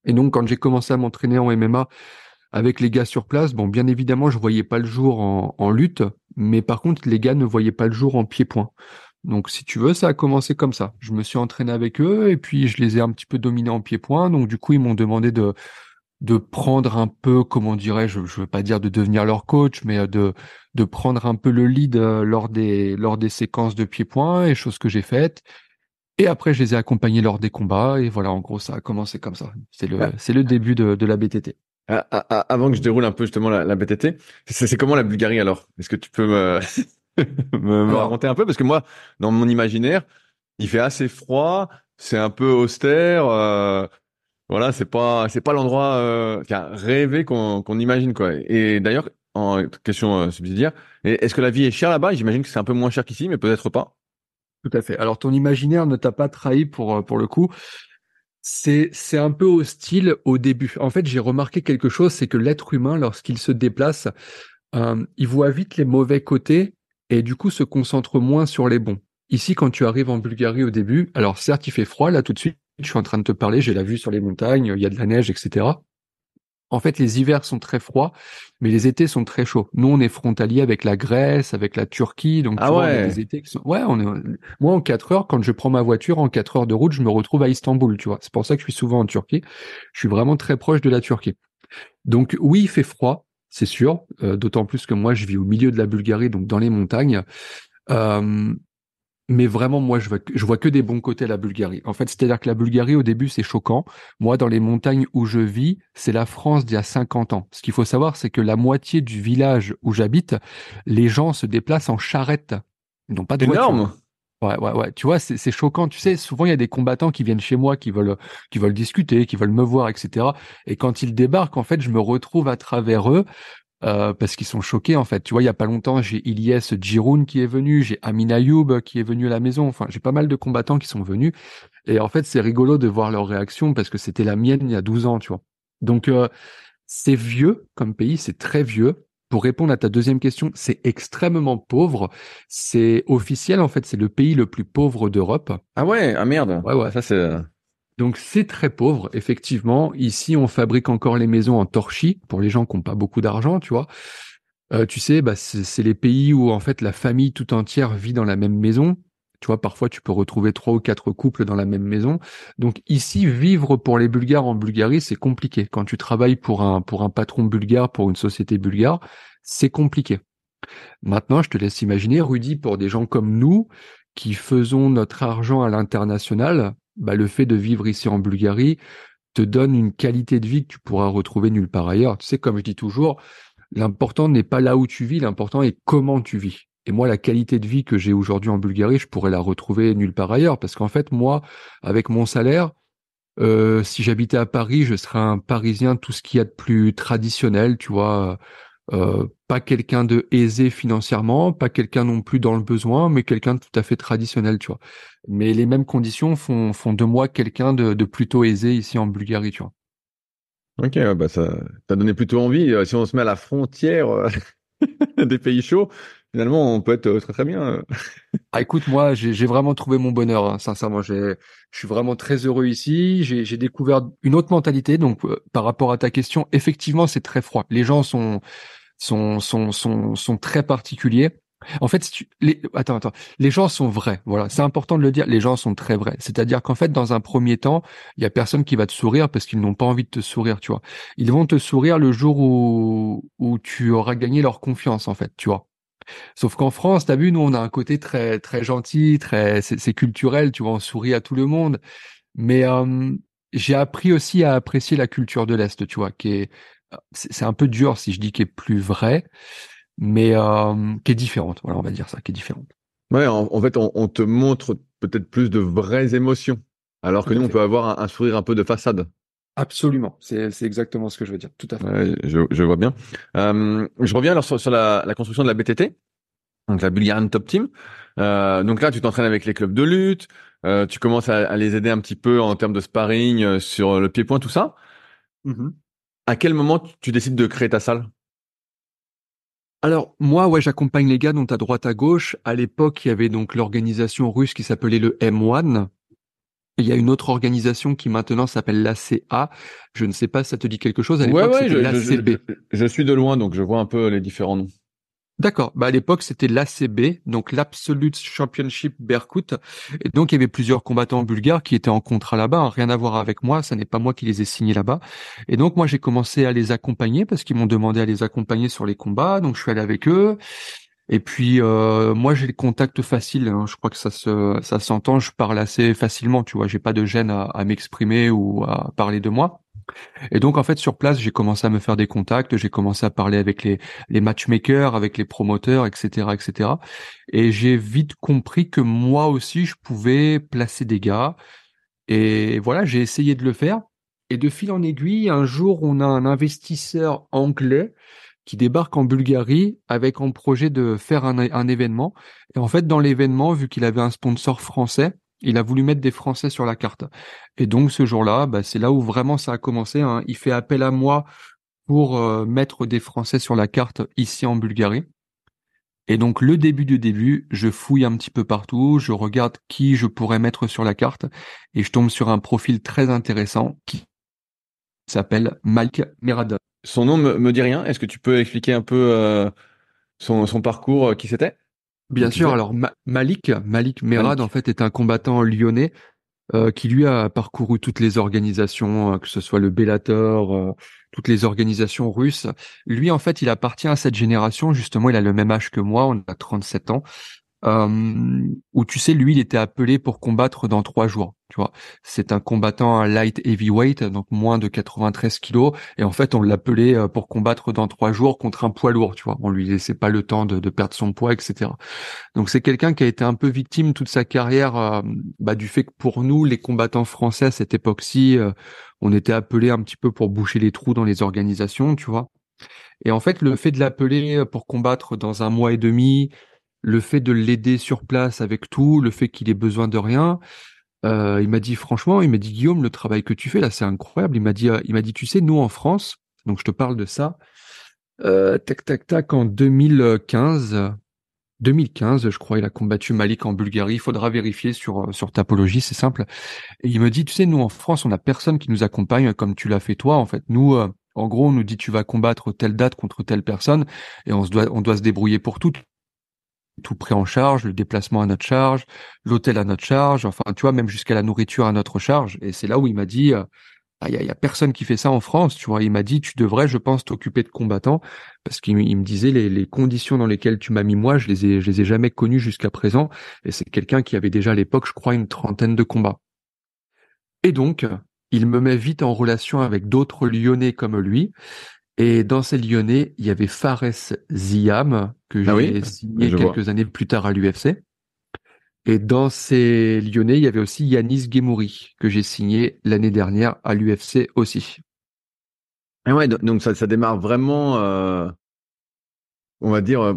Et donc, quand j'ai commencé à m'entraîner en MMA, avec les gars sur place, bon, bien évidemment, je voyais pas le jour en, lutte, mais par contre, les gars ne voyaient pas le jour en pied-point. Donc, si tu veux, ça a commencé comme ça. Je me suis entraîné avec eux et puis je les ai un petit peu dominés en pied-point. Donc, du coup, ils m'ont demandé de de prendre un peu, comment dirais-je, je veux pas dire de devenir leur coach, mais de de prendre un peu le lead euh, lors des lors des séquences de pied-point et choses que j'ai faites. Et après, je les ai accompagnés lors des combats et voilà, en gros, ça a commencé comme ça. C'est le c'est le début de, de la BTT. Ah, ah, ah, avant que je déroule un peu justement la, la BTT, c'est comment la Bulgarie alors? Est-ce que tu peux me, <laughs> me, raconter un peu? Parce que moi, dans mon imaginaire, il fait assez froid, c'est un peu austère. Euh, voilà, c'est pas c'est pas l'endroit euh, rêvé qu'on qu'on imagine quoi. Et d'ailleurs, en question euh, subsidiaire, est-ce que la vie est chère là-bas? J'imagine que c'est un peu moins cher qu'ici, mais peut-être pas. Tout à fait. Alors ton imaginaire ne t'a pas trahi pour pour le coup c'est c'est un peu hostile au début. En fait, j'ai remarqué quelque chose, c'est que l'être humain, lorsqu'il se déplace, euh, il voit vite les mauvais côtés et du coup se concentre moins sur les bons. Ici, quand tu arrives en Bulgarie au début, alors certes, il fait froid là tout de suite. Je suis en train de te parler, j'ai la vue sur les montagnes, il y a de la neige, etc. En fait, les hivers sont très froids, mais les étés sont très chauds. Nous, on est frontalier avec la Grèce, avec la Turquie, donc ah ouais. des étés qui sont. Ouais, on est. Moi, en quatre heures, quand je prends ma voiture, en quatre heures de route, je me retrouve à Istanbul. Tu vois, c'est pour ça que je suis souvent en Turquie. Je suis vraiment très proche de la Turquie. Donc oui, il fait froid, c'est sûr. Euh, d'autant plus que moi, je vis au milieu de la Bulgarie, donc dans les montagnes. Euh, mais vraiment, moi, je vois, je vois que des bons côtés à la Bulgarie. En fait, c'est-à-dire que la Bulgarie, au début, c'est choquant. Moi, dans les montagnes où je vis, c'est la France d'il y a 50 ans. Ce qu'il faut savoir, c'est que la moitié du village où j'habite, les gens se déplacent en charrette. Ils n'ont pas de Énorme. Ouais, ouais, ouais. Tu vois, c'est choquant. Tu sais, souvent, il y a des combattants qui viennent chez moi, qui veulent, qui veulent discuter, qui veulent me voir, etc. Et quand ils débarquent, en fait, je me retrouve à travers eux euh, parce qu'ils sont choqués en fait. Tu vois, il y a pas longtemps, j'ai Ilyes Djiroun qui est venu, j'ai Amin Ayoub qui est venu à la maison. Enfin, j'ai pas mal de combattants qui sont venus. Et en fait, c'est rigolo de voir leur réaction parce que c'était la mienne il y a 12 ans, tu vois. Donc, euh, c'est vieux comme pays, c'est très vieux. Pour répondre à ta deuxième question, c'est extrêmement pauvre. C'est officiel, en fait, c'est le pays le plus pauvre d'Europe. Ah ouais, ah merde. Ouais, ouais. Ça, c'est, donc c'est très pauvre, effectivement. Ici, on fabrique encore les maisons en torchis pour les gens qui n'ont pas beaucoup d'argent, tu vois. Euh, tu sais, bah, c'est les pays où en fait la famille tout entière vit dans la même maison. Tu vois, parfois tu peux retrouver trois ou quatre couples dans la même maison. Donc ici, vivre pour les Bulgares en Bulgarie, c'est compliqué. Quand tu travailles pour un pour un patron bulgare, pour une société bulgare, c'est compliqué. Maintenant, je te laisse imaginer, Rudy, pour des gens comme nous qui faisons notre argent à l'international, bah, le fait de vivre ici en Bulgarie te donne une qualité de vie que tu pourras retrouver nulle part ailleurs. Tu sais, comme je dis toujours, l'important n'est pas là où tu vis, l'important est comment tu vis. Et moi, la qualité de vie que j'ai aujourd'hui en Bulgarie, je pourrais la retrouver nulle part ailleurs. Parce qu'en fait, moi, avec mon salaire, euh, si j'habitais à Paris, je serais un Parisien tout ce qu'il y a de plus traditionnel, tu vois, euh, pas quelqu'un de aisé financièrement, pas quelqu'un non plus dans le besoin, mais quelqu'un de tout à fait traditionnel, tu vois. Mais les mêmes conditions font, font de moi quelqu'un de, de, plutôt aisé ici en Bulgarie, tu vois. Ok, bah ça t'a donné plutôt envie. Euh, si on se met à la frontière euh, <laughs> des pays chauds, finalement, on peut être très très bien. <laughs> Ah, écoute, moi, j'ai vraiment trouvé mon bonheur. Hein, sincèrement, je suis vraiment très heureux ici. J'ai découvert une autre mentalité. Donc, euh, par rapport à ta question, effectivement, c'est très froid. Les gens sont sont sont sont, sont très particuliers. En fait, si tu, les, attends, attends, les gens sont vrais. Voilà, c'est important de le dire. Les gens sont très vrais. C'est-à-dire qu'en fait, dans un premier temps, il y a personne qui va te sourire parce qu'ils n'ont pas envie de te sourire, tu vois. Ils vont te sourire le jour où où tu auras gagné leur confiance, en fait, tu vois. Sauf qu'en France, t'as vu, nous, on a un côté très très gentil, très c'est culturel, tu vois, on sourit à tout le monde. Mais euh, j'ai appris aussi à apprécier la culture de l'Est, tu vois, qui est c'est un peu dur si je dis qu'elle est plus vrai, mais euh, qui est différente. Voilà, on va dire ça, qui est différente. Ouais, en, fait, on, te montre peut-être plus de vraies émotions, alors que nous, on peut avoir un, sourire un peu de façade. Absolument, c'est exactement ce que je veux dire, tout à fait. je, vois bien. Euh, je reviens alors sur, la, construction de la BTT, donc la Bulgarian Top Team. Euh, donc là, tu t'entraînes avec les clubs de lutte, tu commences à, les aider un petit peu en termes de sparring sur le pied-point, tout ça. Mm-hmm. À quel moment tu décides de créer ta salle? Alors moi, ouais, j'accompagne les gars dont à droite à gauche. À l'époque, il y avait donc l'organisation russe qui s'appelait le M1. Il y a une autre organisation qui maintenant s'appelle l'ACA. Je ne sais pas si ça te dit quelque chose. À l'époque, c'était l'ACB. je, suis de loin, donc je vois un peu les différents noms. D'accord. Bah à l'époque c'était l'ACB, donc l'Absolute Championship Berkut. Et donc il y avait plusieurs combattants bulgares qui étaient en contrat là-bas. Hein. Rien à voir avec moi, ça n'est pas moi qui les ai signés là-bas. Et donc moi j'ai commencé à les accompagner parce qu'ils m'ont demandé à les accompagner sur les combats. Donc je suis allé avec eux. Et puis euh, moi j'ai le contact facile. Hein. Je crois que ça se ça s'entend. Je parle assez facilement. Tu vois, j'ai pas de gêne à, à m'exprimer ou à parler de moi. Et donc en fait sur place, j'ai commencé à me faire des contacts, j'ai commencé à parler avec les, les matchmakers, avec les promoteurs, etc., etc. Et j'ai vite compris que moi aussi je pouvais placer des gars. Et voilà, j'ai essayé de le faire. Et de fil en aiguille, un jour, on a un investisseur anglais qui débarque en Bulgarie avec un projet de faire un, un événement. Et en fait, dans l'événement, vu qu'il avait un sponsor français, il a voulu mettre des Français sur la carte. Et donc ce jour-là, bah, c'est là où vraiment ça a commencé. Hein. Il fait appel à moi pour euh, mettre des Français sur la carte ici en Bulgarie. Et donc le début du début, je fouille un petit peu partout, je regarde qui je pourrais mettre sur la carte, et je tombe sur un profil très intéressant qui s'appelle Mike Merada. Son nom me, me dit rien. Est-ce que tu peux expliquer un peu euh, son, son parcours, euh, qui c'était? Bien sûr. Alors Malik, Malik Merad en fait est un combattant lyonnais euh, qui lui a parcouru toutes les organisations, euh, que ce soit le Bellator, euh, toutes les organisations russes. Lui en fait, il appartient à cette génération. Justement, il a le même âge que moi. On a 37 ans où tu sais, lui, il était appelé pour combattre dans trois jours. Tu vois, c'est un combattant light heavyweight, donc moins de 93 kilos, et en fait, on l'appelait euh, pour combattre dans trois jours contre un poids lourd. Tu vois, on lui laissait pas le temps de, de perdre son poids, etc. Donc c'est quelqu'un qui a été un peu victime toute sa carrière euh, bah, du fait que pour nous, les combattants français à cette époque-ci, euh, on était appelés un petit peu pour boucher les trous dans les organisations, tu vois. Et en fait, le fait de l'appeler pour combattre dans un mois et demi, le fait de l'aider sur place avec tout, le fait qu'il ait besoin de rien. Euh, il m'a dit franchement, il m'a dit Guillaume, le travail que tu fais là, c'est incroyable. Il m'a dit, euh, il m'a dit, tu sais, nous en France, donc je te parle de ça. Euh, tac tac tac en 2015. 2015, je crois, il a combattu Malik en Bulgarie. Il faudra vérifier sur sur Tapologie, c'est simple. Et il me dit, tu sais, nous en France, on a personne qui nous accompagne comme tu l'as fait toi. En fait, nous, en gros, on nous dit tu vas combattre telle date contre telle personne, et on se doit on doit se débrouiller pour tout tout pris en charge, le déplacement à notre charge, l'hôtel à notre charge, enfin tu vois même jusqu'à la nourriture à notre charge. Et c'est là où il m'a dit, il euh, ah, y, a, y, a, personne qui fait ça en France, tu vois. Il m'a dit, tu devrais, je pense, t'occuper de combattants parce qu'il me disait les, les, conditions dans lesquelles tu m'as mis moi, je les ai, je les ai jamais connues jusqu'à présent. Et c'est quelqu'un qui avait déjà à l'époque, je crois, une trentaine de combats. Et donc, il me met vite en relation avec d'autres Lyonnais comme lui. Et dans ces Lyonnais, il y avait Fares Ziam, que ah j'ai signé quelques années plus tard à l'UFC. Et dans ces Lyonnais, il y avait aussi Yanis Gemouri, que j'ai signé l'année dernière à l'UFC aussi. Et ouais, donc ça, ça démarre vraiment, euh, on va dire, euh,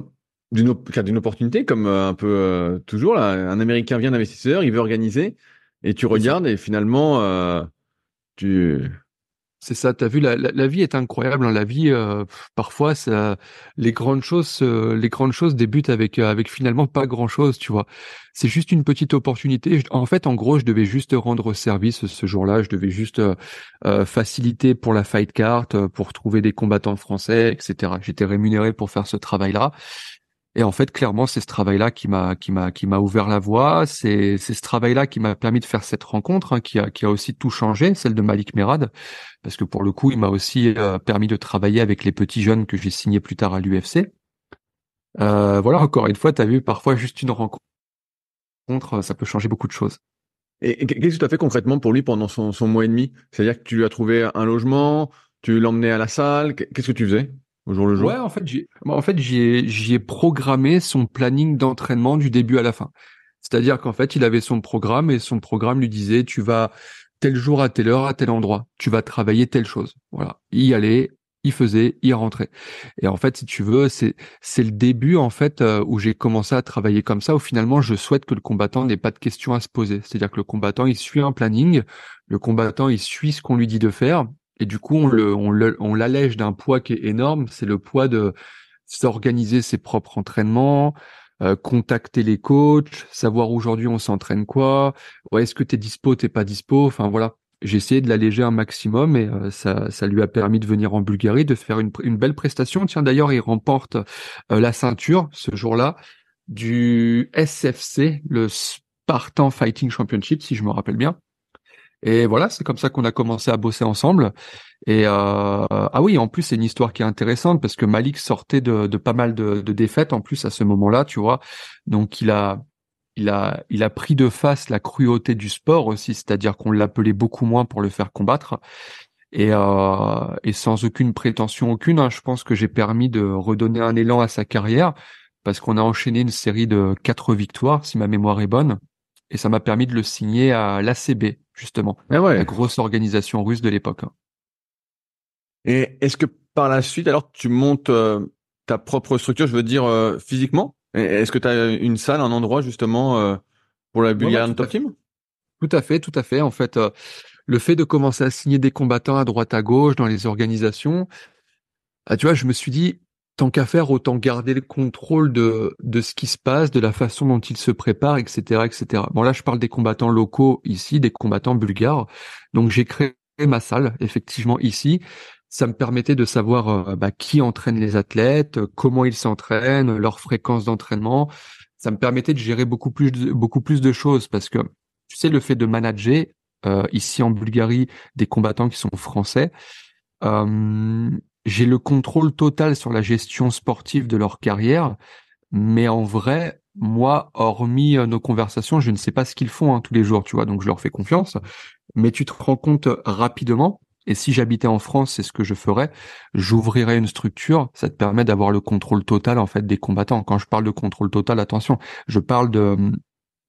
d'une d'une opportunité, comme euh, un peu toujours. Là, un Américain vient d'investisseur, il veut organiser, et tu regardes, et finalement, tu C'est ça, t'as vu, la, la, vie est incroyable. Hein. La vie, euh, parfois, ça, les grandes choses, les grandes choses débutent avec euh, avec finalement pas grand chose, tu vois. C'est juste une petite opportunité. En fait, en gros, je devais juste rendre service ce jour-là. Je devais juste euh, faciliter pour la fight card, pour trouver des combattants français, etc. J'étais rémunéré pour faire ce travail-là. Et en fait, clairement, c'est ce travail-là qui m'a ouvert la voie. C'est ce travail-là qui m'a permis de faire cette rencontre, hein, qui a qui a aussi tout changé, celle de Malik Merad, parce que pour le coup, il m'a aussi euh, permis de travailler avec les petits jeunes que j'ai signés plus tard à l'UFC. Euh, voilà, encore une fois, tu as vu, parfois juste une rencontre, ça peut changer beaucoup de choses. Et qu'est-ce que tu as fait concrètement pour lui pendant son, son mois et demi? C'est-à-dire que tu lui as trouvé un logement, tu l'emmenais à la salle, qu'est-ce que tu faisais? Au le jour Ouais, en fait, j'ai, en fait, j'y ai, programmé son planning d'entraînement du début à la fin. C'est-à-dire qu'en fait, il avait son programme et son programme lui disait, tu vas tel jour à telle heure à tel endroit, tu vas travailler telle chose. Voilà, il y allait, il faisait, il rentrait. Et en fait, si tu veux, c'est c'est le début en fait euh, où j'ai commencé à travailler comme ça. Où finalement, je souhaite que le combattant n'ait pas de questions à se poser. C'est-à-dire que le combattant, il suit un planning, le combattant, il suit ce qu'on lui dit de faire, et du coup, on le, on l'allège d'un poids qui est énorme. C'est le poids de s'organiser ses propres entraînements, euh, contacter les coachs, savoir aujourd'hui on s'entraîne quoi. Ouais, est-ce que t'es dispo, t'es pas dispo. Enfin voilà. J'ai essayé de l'alléger un maximum et euh, ça, ça lui a permis de venir en Bulgarie, de faire une, belle prestation. Tiens, d'ailleurs, il remporte euh, la ceinture ce jour-là du SFC, le Spartan Fighting Championship, si je me rappelle bien. Et voilà, c'est comme ça qu'on a commencé à bosser ensemble. Et euh, ah oui, en plus c'est une histoire qui est intéressante parce que Malik sortait de, de pas mal de, de, défaites en plus à ce moment-là, tu vois. Donc il a il a il a pris de face la cruauté du sport aussi, c'est-à-dire qu'on l'appelait beaucoup moins pour le faire combattre. Et, euh, et sans aucune prétention aucune, hein, je pense que j'ai permis de redonner un élan à sa carrière parce qu'on a enchaîné une série de quatre victoires, si ma mémoire est bonne, et ça m'a permis de le signer à l'ACB justement, ah ouais. la grosse organisation russe de l'époque. Hein. Et est-ce que par la suite, alors tu montes euh, ta propre structure, je veux dire euh, physiquement? Est-ce que tu as une salle, un endroit justement euh, pour la Bulgarian Top Team? Tout à fait, tout à fait. En fait, le fait de commencer à signer des combattants à droite à gauche dans les organisations, ah, tu vois, je me suis dit, tant qu'à faire, autant garder le contrôle de, de ce qui se passe, de la façon dont ils se préparent, etc., etc. Bon, là, je parle des combattants locaux ici, des combattants bulgares. Donc, j'ai créé ma salle, effectivement, ici. Ça me permettait de savoir euh, bah, qui entraîne les athlètes, comment ils s'entraînent, leur fréquence d'entraînement. Ça me permettait de gérer beaucoup plus de, beaucoup plus de choses parce que, tu sais, le fait de manager euh, ici en Bulgarie des combattants qui sont français, euh, j'ai le contrôle total sur la gestion sportive de leur carrière, mais en vrai, moi, hormis euh, nos conversations, je ne sais pas ce qu'ils font hein, tous les jours, tu vois, donc je leur fais confiance. Mais tu te rends compte rapidement, et si j'habitais en France, c'est ce que je ferais, j'ouvrirais une structure, ça te permet d'avoir le contrôle total en fait des combattants. Quand je parle de contrôle total, attention, je parle de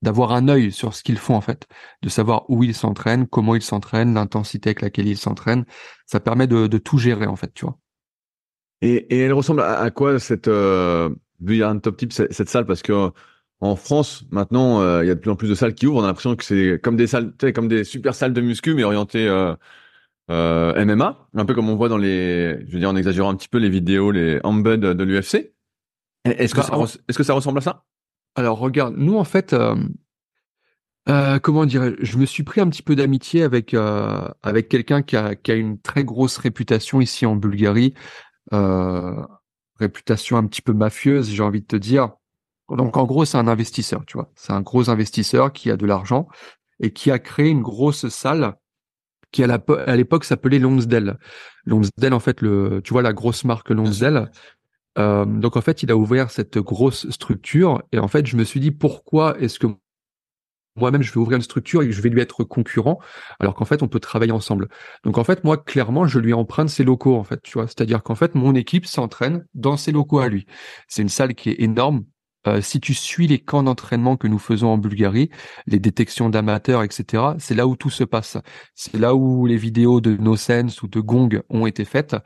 d'avoir un œil sur ce qu'ils font en fait, de savoir où ils s'entraînent, comment ils s'entraînent, l'intensité avec laquelle ils s'entraînent. Ça permet de, de, tout gérer en fait, tu vois. Et, et elle ressemble à, quoi cette euh, un Top Tip cette, cette, salle? Parce que en France maintenant euh, il y a de plus en plus de salles qui ouvrent. On a l'impression que c'est comme des salles, comme des super salles de muscu mais orientées euh, euh MMA, un peu comme on voit dans les, je veux dire en exagérant un petit peu les vidéos, les embeds de l'UFC. Est-ce que, bah, est-ce que ça ressemble à ça? Alors regarde, nous en fait, euh, comment dire, je me suis pris un petit peu d'amitié avec euh, avec quelqu'un qui a, qui a une très grosse réputation ici en Bulgarie, réputation un petit peu mafieuse, j'ai envie de te dire. Donc en gros, c'est un investisseur, tu vois, c'est un gros investisseur qui a de l'argent et qui a créé une grosse salle qui à l'époque s'appelait Lonsdale. Lonsdale, en fait, le, tu vois la grosse marque Lonsdale. Euh, donc en fait, il a ouvert cette grosse structure et en fait, je me suis dit pourquoi est-ce que moi-même je vais ouvrir une structure et je vais lui être concurrent alors qu'en fait on peut travailler ensemble. Donc en fait moi clairement je lui emprunte ses locaux en fait, tu vois, c'est-à-dire qu'en fait mon équipe s'entraîne dans ses locaux à lui. C'est une salle qui est énorme. Euh, si tu suis les camps d'entraînement que nous faisons en Bulgarie, les détections d'amateurs, etc., c'est là où tout se passe. C'est là où les vidéos de NoSense ou de Gong ont été faites.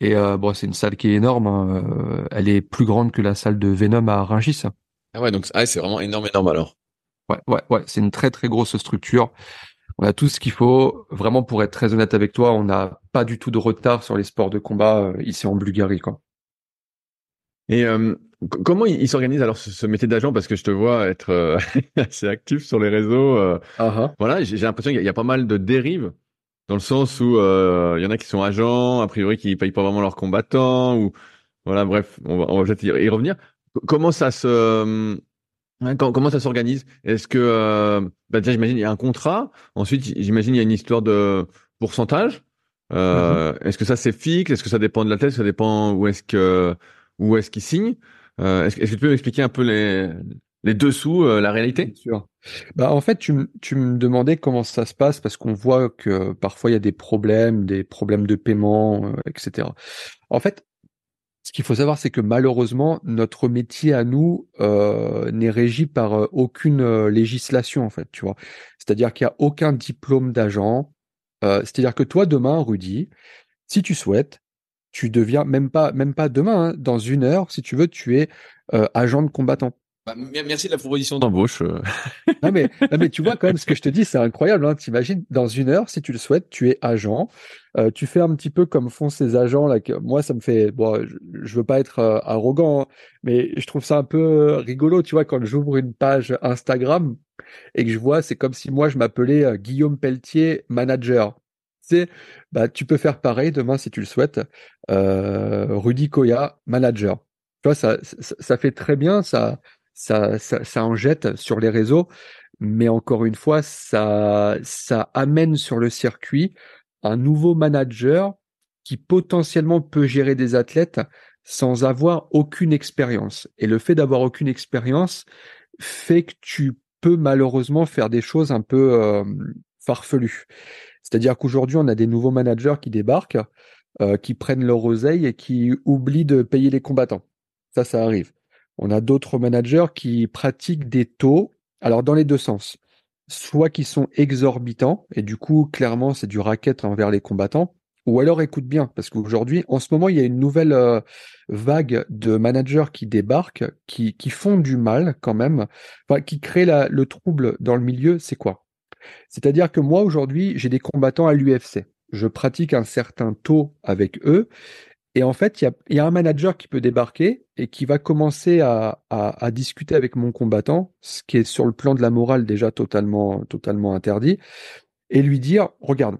Et euh, bon, c'est une salle qui est énorme. Hein. Euh, elle est plus grande que la salle de Venom à Rungis. Ah ouais, donc ah, c'est vraiment énorme, énorme alors. Ouais, ouais, ouais. C'est une très très grosse structure. On a tout ce qu'il faut. Vraiment, pour être très honnête avec toi, on n'a pas du tout de retard sur les sports de combat euh, ici en Bulgarie, quoi. Et euh, comment il, s'organise alors ce, métier d'agent? Parce que je te vois être euh, <laughs> assez actif sur les réseaux. Uh Voilà, j'ai l'impression qu'il y, a pas mal de dérives dans le sens où il y en a qui sont agents, a priori qui payent pas vraiment leurs combattants ou voilà, bref, on va, on va peut-être y revenir. Comment ça se comment, ça s'organise? Est-ce que, euh, bah déjà, j'imagine, il y a un contrat. Ensuite, j'imagine, il y a une histoire de pourcentage. Euh, mm-hmm. Est-ce que ça, c'est fixe? Est-ce que ça dépend de la tête Ça dépend où est-ce que où est-ce qu'il signe? Euh, Est-ce que tu peux m'expliquer un peu les, les dessous, euh, la réalité? Bien sûr. Bah, en fait, tu, tu me demandais comment ça se passe parce qu'on voit que parfois il y a des problèmes, des problèmes de paiement, euh, etc. En fait, ce qu'il faut savoir, c'est que malheureusement, notre métier à nous euh, n'est régi par euh, aucune euh, législation, en fait, tu vois. C'est-à-dire qu'il n'y a aucun diplôme d'agent. C'est-à-dire que toi, demain, Rudy, si tu souhaites, tu deviens même pas, même pas demain, hein, dans une heure, si tu veux, tu es agent de combattant. Bah, merci de la proposition d'embauche. Euh. <laughs> non, mais, tu vois quand même ce que je te dis, c'est incroyable. Hein. T'imagines, dans une heure, si tu le souhaites, tu es agent. Euh, tu fais un petit peu comme font ces agents là. Moi, ça me fait. Bon, je, veux pas être euh, arrogant, hein, mais je trouve ça un peu rigolo. Tu vois, quand j'ouvre une page Instagram et que je vois, c'est comme si moi je m'appelais Guillaume Pelletier, manager. Tu sais, bah, tu peux faire pareil demain si tu le souhaites. Rudy Koya, manager. Tu vois, ça, ça, ça fait très bien. Ça, ça, ça, en jette sur les réseaux, mais encore une fois, ça, ça amène sur le circuit un nouveau manager qui potentiellement peut gérer des athlètes sans avoir aucune expérience. Et le fait d'avoir aucune expérience fait que tu peux malheureusement faire des choses un peu euh, farfelues. C'est-à-dire qu'aujourd'hui, on a des nouveaux managers qui débarquent, euh, qui prennent leur oseille et qui oublient de payer les combattants. Ça, ça arrive. On a d'autres managers qui pratiquent des taux, alors dans les deux sens, soit qui sont exorbitants, et du coup, clairement, c'est du racket envers les combattants, ou alors écoute bien, parce qu'aujourd'hui, en ce moment, il y a une nouvelle euh, vague de managers qui débarquent, qui, qui font du mal quand même, qui créent le trouble dans le milieu, c'est quoi? C'est-à-dire que moi, aujourd'hui, j'ai des combattants à l'UFC. Je pratique un certain taux avec eux, et en fait, il y a, un manager qui peut débarquer et qui va commencer à, discuter avec mon combattant, ce qui est sur le plan de la morale déjà totalement, totalement interdit, et lui dire, regarde,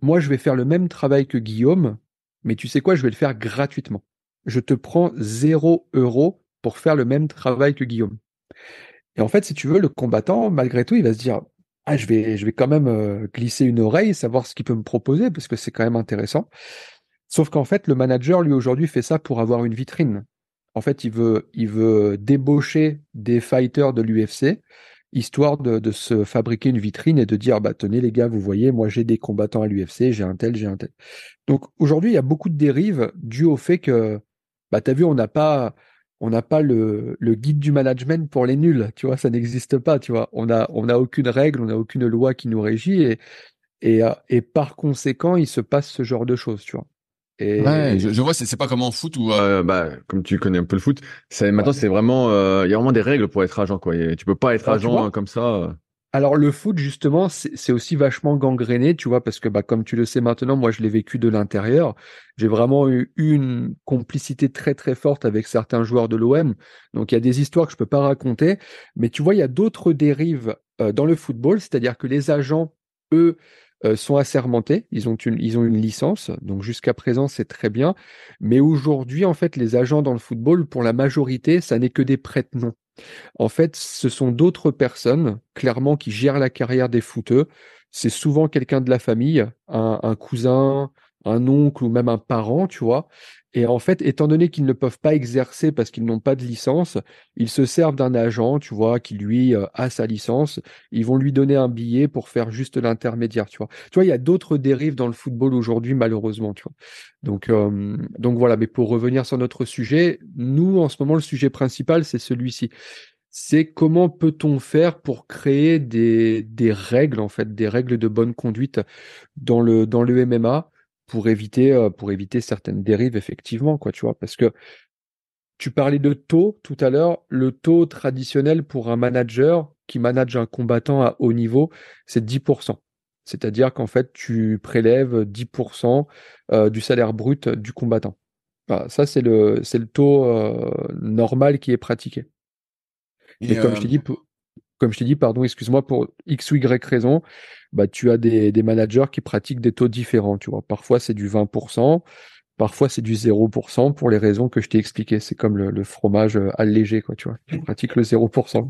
moi je vais faire le même travail que Guillaume, mais tu sais quoi, je vais le faire gratuitement. Je te prends zéro euro pour faire le même travail que Guillaume. Et en fait, si tu veux, le combattant, malgré tout, il va se dire, ah, je vais, je vais quand même euh, glisser une oreille, savoir ce qu'il peut me proposer, parce que c'est quand même intéressant. Sauf qu'en fait, le manager, lui, aujourd'hui, fait ça pour avoir une vitrine. En fait, il veut, il veut débaucher des fighters de l'UFC, histoire de, se fabriquer une vitrine et de dire, bah, tenez, les gars, vous voyez, moi, j'ai des combattants à l'UFC, j'ai un tel, j'ai un tel. Donc, aujourd'hui, il y a beaucoup de dérives dues au fait que, bah, t'as vu, on n'a pas, on n'a pas le, guide du management pour les nuls, tu vois, ça n'existe pas, tu vois. On a, on a aucune règle, on n'a aucune loi qui nous régit et, et, et par conséquent, il se passe ce genre de choses, tu vois. Ouais, je, vois, c'est pas comme en foot où, euh, bah, comme tu connais un peu le foot, c'est maintenant c'est vraiment, euh, il y a vraiment des règles pour être agent, quoi. tu peux pas être agent comme ça. Euh. Alors le foot justement, c'est aussi vachement gangréné, tu vois, parce que bah comme tu le sais maintenant, moi je l'ai vécu de l'intérieur. J'ai vraiment eu une complicité très très forte avec certains joueurs de l'OM. Donc il y a des histoires que je peux pas raconter, mais tu vois, il y a d'autres dérives dans le football, c'est-à-dire que les agents, eux, euh, sont assermentés, ils ont une, licence, donc jusqu'à présent c'est très bien. Mais aujourd'hui, en fait, les agents dans le football, pour la majorité, ça n'est que des prête-noms. En fait, ce sont d'autres personnes, clairement, qui gèrent la carrière des footeux. C'est souvent quelqu'un de la famille, un, un cousin, un oncle ou même un parent, tu vois, et en fait, étant donné qu'ils ne peuvent pas exercer parce qu'ils n'ont pas de licence, ils se servent d'un agent, tu vois, qui lui euh, a sa licence. Ils vont lui donner un billet pour faire juste l'intermédiaire, tu vois. Tu vois, il y a d'autres dérives dans le football aujourd'hui, malheureusement, tu vois. Donc, donc voilà. Mais pour revenir sur notre sujet, nous, en ce moment, le sujet principal, c'est celui-ci. C'est comment peut-on faire pour créer des, règles, en fait, des règles de bonne conduite dans le MMA pour éviter, pour éviter certaines dérives, effectivement, quoi, tu vois, parce que tu parlais de taux tout à l'heure. Le taux traditionnel pour un manager qui manage un combattant à haut niveau, c'est 10%. C'est-à-dire qu'en fait, tu prélèves 10% euh, du salaire brut du combattant. ça, c'est le, c'est le taux euh, normal qui est pratiqué. Et, comme je t'ai dit, comme je t'ai dit, pardon, excuse-moi, pour X ou Y raison, bah, tu as des, des managers qui pratiquent des taux différents, tu vois. Parfois, c'est du 20%, Parfois, c'est du 0% pour les raisons que je t'ai expliquées. C'est comme le, fromage euh, allégé, quoi, tu vois. Tu pratiques le 0%.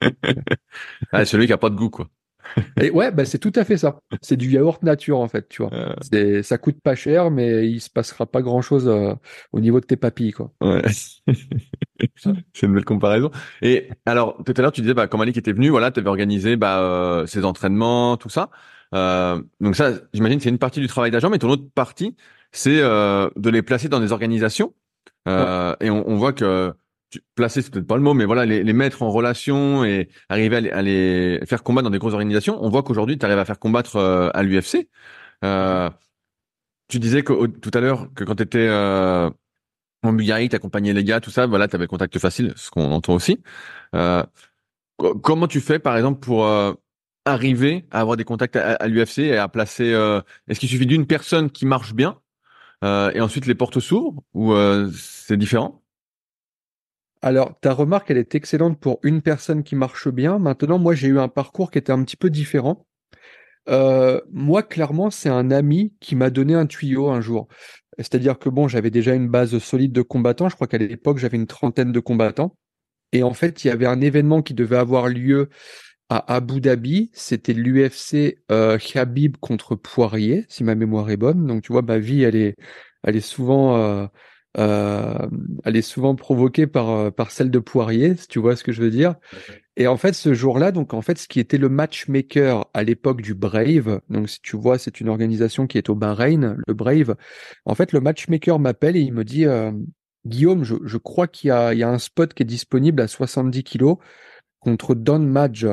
<laughs> ah, celui qui a pas de goût, quoi. Et ouais, bah, c'est tout à fait ça. C'est du yaourt nature, en fait, tu vois. C'est, ça coûte pas cher, mais il se passera pas grand chose euh, au niveau de tes papilles, quoi. Ouais. <laughs> <laughs> c'est une belle comparaison. Et alors, tout à l'heure, tu disais, bah, quand Malik était venu, voilà, tu avais organisé, bah, euh, ses entraînements, tout ça. donc ça, j'imagine, c'est une partie du travail d'agent, mais ton autre partie, c'est euh, de les placer dans des organisations. Euh, Et on, on, voit que placer, c'est peut-être pas le mot, mais voilà, les, les, mettre en relation et arriver à les, faire combattre dans des grosses organisations. On voit qu'aujourd'hui, tu arrives à faire combattre euh, à l'UFC. Euh, tu disais que, tout à l'heure que quand tu étais euh, en Bulgarie, tu accompagnais les gars, tout ça, voilà, tu avais contact facile, ce qu'on entend aussi. comment tu fais, par exemple, pour arriver à avoir des contacts à, l'UFC et à placer Est-ce qu'il suffit d'une personne qui marche bien euh, et ensuite les portes s'ouvrent ou euh, c'est différent? Alors, ta remarque, elle est excellente pour une personne qui marche bien. Maintenant, moi, j'ai eu un parcours qui était un petit peu différent. Euh, moi, clairement, c'est un ami qui m'a donné un tuyau un jour. C'est-à-dire que bon, j'avais déjà une base solide de combattants. Je crois qu'à l'époque, j'avais une trentaine de combattants. Et en fait, il y avait un événement qui devait avoir lieu à Abu Dhabi, c'était l'UFC euh, Khabib contre Poirier, si ma mémoire est bonne. Donc tu vois, ma vie, elle est, elle est souvent, euh, euh, elle est souvent provoquée euh, par celle de Poirier, si tu vois ce que je veux dire. Et en fait, ce jour-là, donc en fait, ce qui était le matchmaker à l'époque du Brave, donc si tu vois, c'est une organisation qui est au Bahreïn, le Brave. En fait, le matchmaker m'appelle et il me dit, euh, Guillaume, je, crois qu'il y a, un spot qui est disponible à 70 kilos contre Don Madge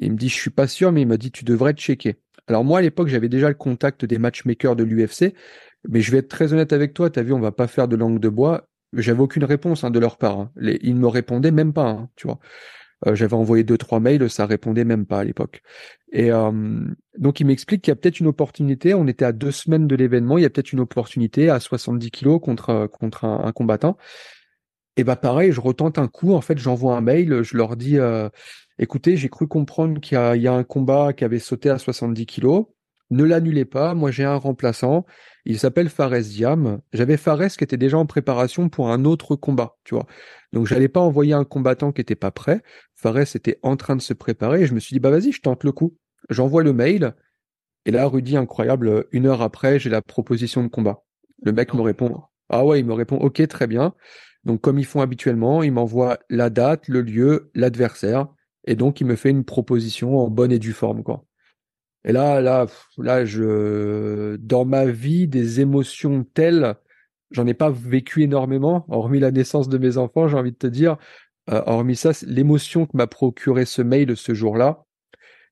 il me dit, je suis pas sûr, mais il m'a dit, tu devrais te checker. Alors moi, à l'époque, j'avais déjà le contact des matchmakers de l'UFC, mais je vais être très honnête avec toi, tu as vu, on va pas faire de langue de bois. J'avais aucune réponse hein, de leur part. Hein. Ils ne me répondaient même pas, hein, tu vois. Euh, j'avais envoyé deux trois mails, ça répondait même pas à l'époque. Et euh, donc il m'explique qu'il y a peut-être une opportunité. On était à deux semaines de l'événement, il y a peut-être une opportunité à 70 kilos contre contre un, combattant. Et bah pareil, je retente un coup. En fait, j'envoie un mail, je leur dis euh, écoutez, j'ai cru comprendre qu'il y, a un combat qui avait sauté à 70 kilos. Ne l'annulez pas. Moi, j'ai un remplaçant. Il s'appelle Fares Diam. J'avais Fares qui était déjà en préparation pour un autre combat, tu vois. Donc, j'allais pas envoyer un combattant qui était pas prêt. Fares était en train de se préparer. Et je me suis dit, bah, vas-y, je tente le coup. J'envoie le mail. Et là, Rudy, incroyable, une heure après, j'ai la proposition de combat. Le mec me répond, ah ouais, il me répond, ok, très bien. Donc, comme ils font habituellement, il m'envoie la date, le lieu, l'adversaire. Et donc, il me fait une proposition en bonne et due forme, quoi. Et là, là, là, je, dans ma vie, des émotions telles, j'en ai pas vécu énormément, hormis la naissance de mes enfants, j'ai envie de te dire. Euh, hormis ça, l'émotion que m'a procuré ce mail ce jour-là,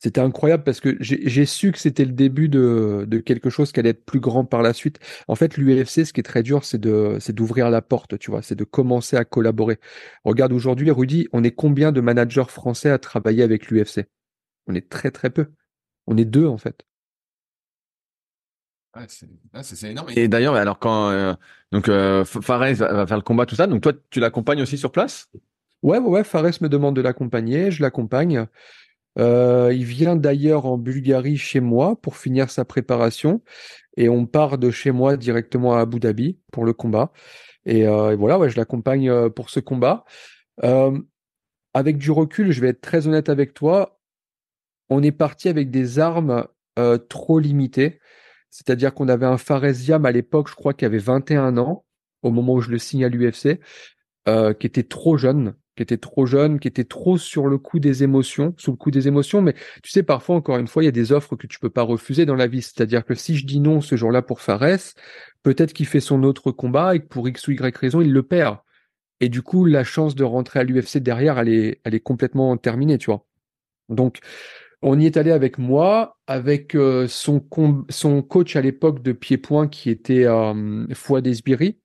c'était incroyable parce que j'ai su que c'était le début de, quelque chose qui allait être plus grand par la suite. En fait, l'UFC, ce qui est très dur, c'est de c'est d'ouvrir la porte, tu vois, c'est de commencer à collaborer. Regarde aujourd'hui, Rudy, on est combien de managers français à travailler avec l'UFC On est très très peu. On est deux en fait. c'est énorme. Et d'ailleurs, alors quand euh, donc euh, Fares va faire le combat, tout ça, donc toi, tu l'accompagnes aussi sur place? Ouais, ouais, ouais. Fares me demande de l'accompagner, je l'accompagne. Euh, il vient d'ailleurs en Bulgarie chez moi pour finir sa préparation et on part de chez moi directement à Abu Dhabi pour le combat. Et, euh, voilà, ouais, je l'accompagne euh, pour ce combat. avec du recul, je vais être très honnête avec toi. On est parti avec des armes trop limitées. C'est-à-dire qu'on avait un Faresiam à l'époque, je crois, qui avait 21 ans au moment où je le signe à l'UFC, qui était trop jeune qui était trop jeune, qui était trop sur le coup des émotions, sous le coup des émotions. Mais tu sais, parfois, encore une fois, il y a des offres que tu peux pas refuser dans la vie. C'est-à-dire que si je dis non ce jour-là pour Fares, peut-être qu'il fait son autre combat et que pour X ou Y raison, il le perd. Et du coup, la chance de rentrer à l'UFC derrière, elle est, elle est complètement terminée, tu vois. Donc, on y est allé avec moi, avec euh, son, son coach à l'époque de pied-point qui était euh, Fouad Esbiri,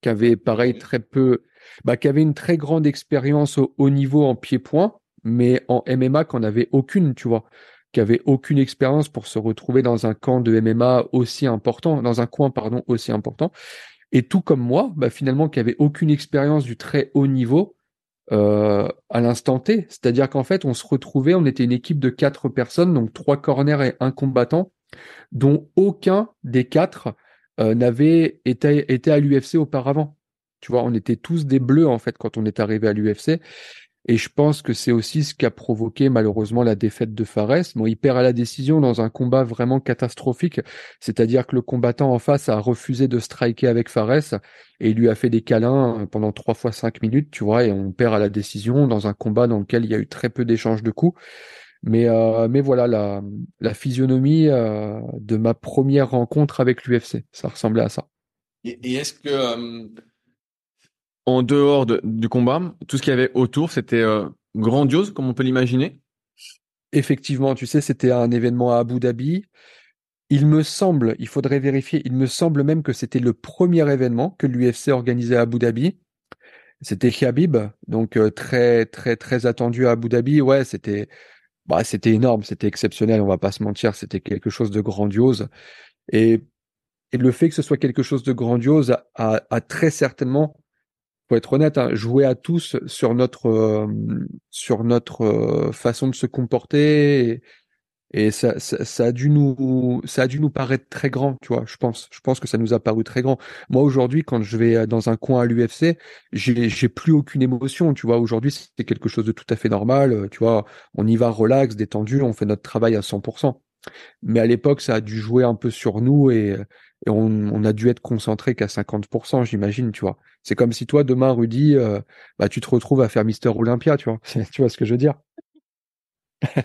qui avait pareil très peu, bah, qui avait une très grande expérience au haut niveau en pied-point, mais en MMA qu'on n'avait aucune, tu vois. qui avait aucune expérience pour se retrouver dans un camp de MMA aussi important, dans un coin pardon aussi important, et tout comme moi, bah, finalement qui avait aucune expérience du très haut niveau euh, à l'instant T. C'est-à-dire qu'en fait, on se retrouvait, on était une équipe de quatre personnes, donc trois corners et un combattant, dont aucun des quatre euh, n'avait été, été à l'UFC auparavant. Tu vois, on était tous des bleus en fait quand on est arrivé à l'UFC. Et je pense que c'est aussi ce qui a provoqué malheureusement la défaite de Fares. Bon, il perd à la décision dans un combat vraiment catastrophique, c'est-à-dire que le combattant en face a refusé de striker avec Fares et il lui a fait des câlins pendant trois fois cinq minutes, tu vois, et on perd à la décision dans un combat dans lequel il y a eu très peu d'échanges de coups. Mais, euh, mais voilà, la, la physionomie euh, de ma première rencontre avec l'UFC, ça ressemblait à ça. Et, est-ce que euh, en dehors du combat, tout ce qu'il y avait autour, c'était euh, grandiose, comme on peut l'imaginer Effectivement, tu sais, c'était un événement à Abu Dhabi. Il me semble, il faudrait vérifier, il me semble même que c'était le premier événement que l'UFC organisait à Abu Dhabi. C'était Khabib, donc euh, très très très attendu à Abu Dhabi. Ouais, c'était bah, c'était énorme, c'était exceptionnel, on va pas se mentir, c'était quelque chose de grandiose. Et, et le fait que ce soit quelque chose de grandiose a très certainement faut être honnête, hein, jouer à tous sur notre euh, sur notre euh, façon de se comporter et, ça, ça, a dû nous ça a dû nous paraître très grand, tu vois. Je pense je pense que ça nous a paru très grand. Moi aujourd'hui, quand je vais dans un coin à l'UFC, j'ai j'ai plus aucune émotion, tu vois. Aujourd'hui, c'est quelque chose de tout à fait normal, tu vois. On y va relax, détendu, on fait notre travail à 100%. Mais à l'époque, ça a dû jouer un peu sur nous et, et on, a dû être concentré qu'à 50%, j'imagine, tu vois. C'est comme si toi, demain, Rudy, euh, bah, tu te retrouves à faire Mister Olympia, tu vois. <laughs> tu vois ce que je veux dire?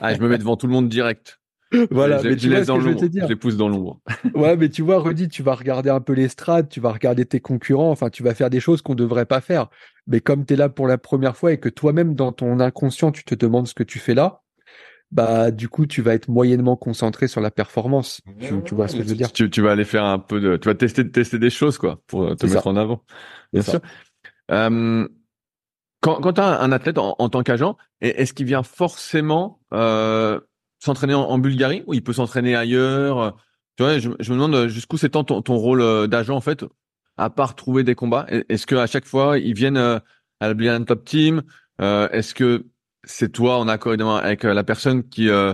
Ah, Je me mets devant tout le monde direct. <laughs> Voilà, mais tu je dire. Je les pousse dans l'ombre. <laughs> ouais, mais tu vois, Rudy, tu vas regarder un peu l'estrade, tu vas regarder tes concurrents, enfin, tu vas faire des choses qu'on ne devrait pas faire. Mais comme tu es là pour la première fois et que toi-même, dans ton inconscient, tu te demandes ce que tu fais là, bah du coup tu vas être moyennement concentré sur la performance. Tu, vois ce que je veux dire? Tu, tu, vas aller faire un peu de, tu vas tester tester des choses quoi pour te mettre en avant. Bien sûr. Euh, quand quand tu as un athlète en, tant qu'agent, est-ce qu'il vient forcément euh, s'entraîner en, Bulgarie ou il peut s'entraîner ailleurs? Tu vois, je, je me demande jusqu'où s'étend ton, ton rôle euh, d'agent en fait, à part trouver des combats? Est-ce que à chaque fois ils viennent euh, à la Top Team Est-ce que c'est toi en accord avec euh, la personne qui euh,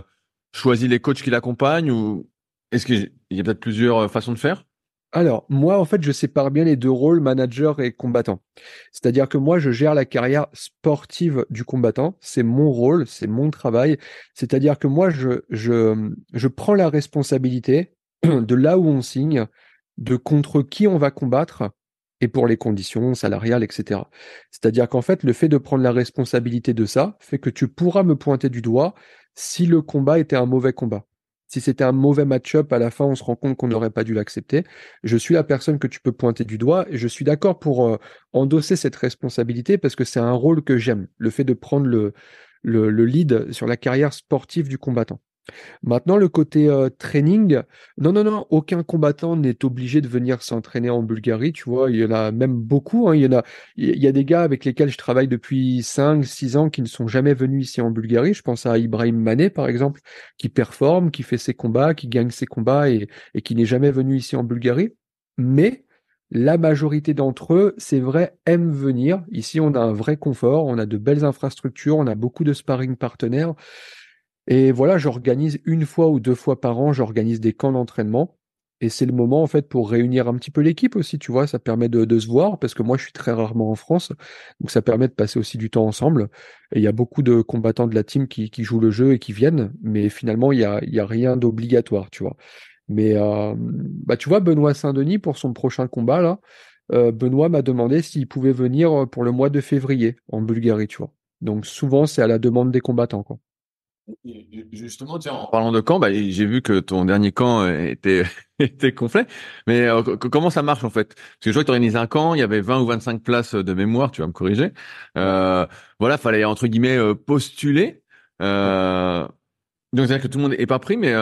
choisit les coachs qui l'accompagnent ou est-ce qu'il y a peut-être plusieurs euh, façons de faire? Alors, moi, en fait, je sépare bien les deux rôles, manager et combattant. C'est-à-dire que moi, je gère la carrière sportive du combattant. C'est mon rôle, c'est mon travail. C'est-à-dire que moi, je, je, je prends la responsabilité <clears throat> de là où on signe, de contre qui on va combattre et pour les conditions salariales, etc. C'est-à-dire qu'en fait, le fait de prendre la responsabilité de ça fait que tu pourras me pointer du doigt si le combat était un mauvais combat. Si c'était un mauvais match-up, à la fin, on se rend compte qu'on n'aurait pas dû l'accepter. Je suis la personne que tu peux pointer du doigt et je suis d'accord pour euh, endosser cette responsabilité parce que c'est un rôle que j'aime, le fait de prendre le, le, le lead sur la carrière sportive du combattant. Maintenant, le côté euh, training, non, non, non, aucun combattant n'est obligé de venir s'entraîner en Bulgarie, tu vois, il y en a même beaucoup, hein. il y en a, il y a des gars avec lesquels je travaille depuis 5, 6 ans qui ne sont jamais venus ici en Bulgarie, je pense à Ibrahim Mané, par exemple, qui performe, qui fait ses combats, qui gagne ses combats et, et qui n'est jamais venu ici en Bulgarie, mais la majorité d'entre eux, c'est vrai, aiment venir. Ici, on a un vrai confort, on a de belles infrastructures, on a beaucoup de sparring partenaires. Et voilà, j'organise une fois ou deux fois par an, j'organise des camps d'entraînement. Et c'est le moment, en fait, pour réunir un petit peu l'équipe aussi, tu vois. Ça permet de, de, se voir, parce que moi, je suis très rarement en France. Donc, ça permet de passer aussi du temps ensemble. Et il y a beaucoup de combattants de la team qui, jouent le jeu et qui viennent. Mais finalement, il y a, y a rien d'obligatoire, tu vois. Mais, euh, bah, tu vois, Benoît Saint-Denis, pour son prochain combat, là, euh, Benoît m'a demandé s'il pouvait venir pour le mois de février en Bulgarie, tu vois. Donc, souvent, c'est à la demande des combattants, quoi. Justement, tiens, en parlant de camp, bah, j'ai vu que ton dernier camp euh, était, <laughs> était complet. Mais euh, comment ça marche en fait? Parce que je vois que tu organisé un camp, il y avait 20 ou 25 places de mémoire, tu vas me corriger. Euh, voilà, fallait entre guillemets euh, postuler. Euh, donc c'est-à-dire que tout le monde est pas pris, mais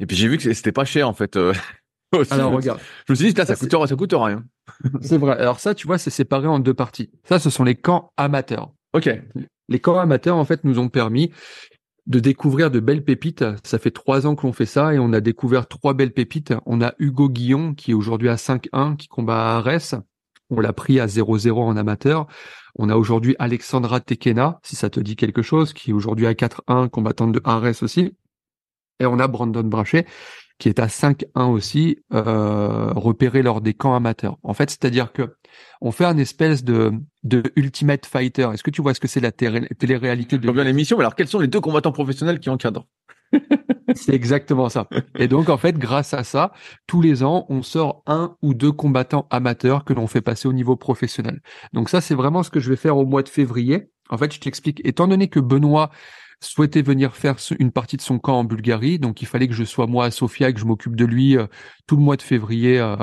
et puis j'ai vu que c'était pas cher en fait. <laughs> Alors regarde, je me suis dit là ça, ça coûte ça coûte rien. <laughs> c'est vrai. Alors ça, tu vois, c'est séparé en deux parties. Ça, ce sont les camps amateurs. Ok. Les camps amateurs en fait nous ont permis de découvrir de belles pépites. Ça fait trois ans que l'on fait ça et on a découvert trois belles pépites. On a Hugo Guillon qui est aujourd'hui à 5-1, qui combat à Arès. On l'a pris à 0-0 en amateur. On a aujourd'hui Alexandra Tekena, si ça te dit quelque chose, qui est aujourd'hui à 4-1, combattante de Arès aussi. Et on a Brandon Brachet, qui est à 5-1 aussi, euh, repéré lors des camps amateurs. En fait, c'est-à-dire que on fait un espèce de, de Ultimate Fighter. Est-ce que tu vois ce que c'est la télé-réalité de... bien l'émission, mais alors quels sont les deux combattants professionnels qui encadrent? <laughs> C'est exactement ça. Et donc, en fait, grâce à ça, tous les ans, on sort un ou deux combattants amateurs que l'on fait passer au niveau professionnel. Donc ça, c'est vraiment ce que je vais faire au mois de février. En fait, je t'explique. Étant donné que Benoît souhaitait venir faire une partie de son camp en Bulgarie, donc il fallait que je sois moi à Sofia et que je m'occupe de lui euh, tout le mois de février euh,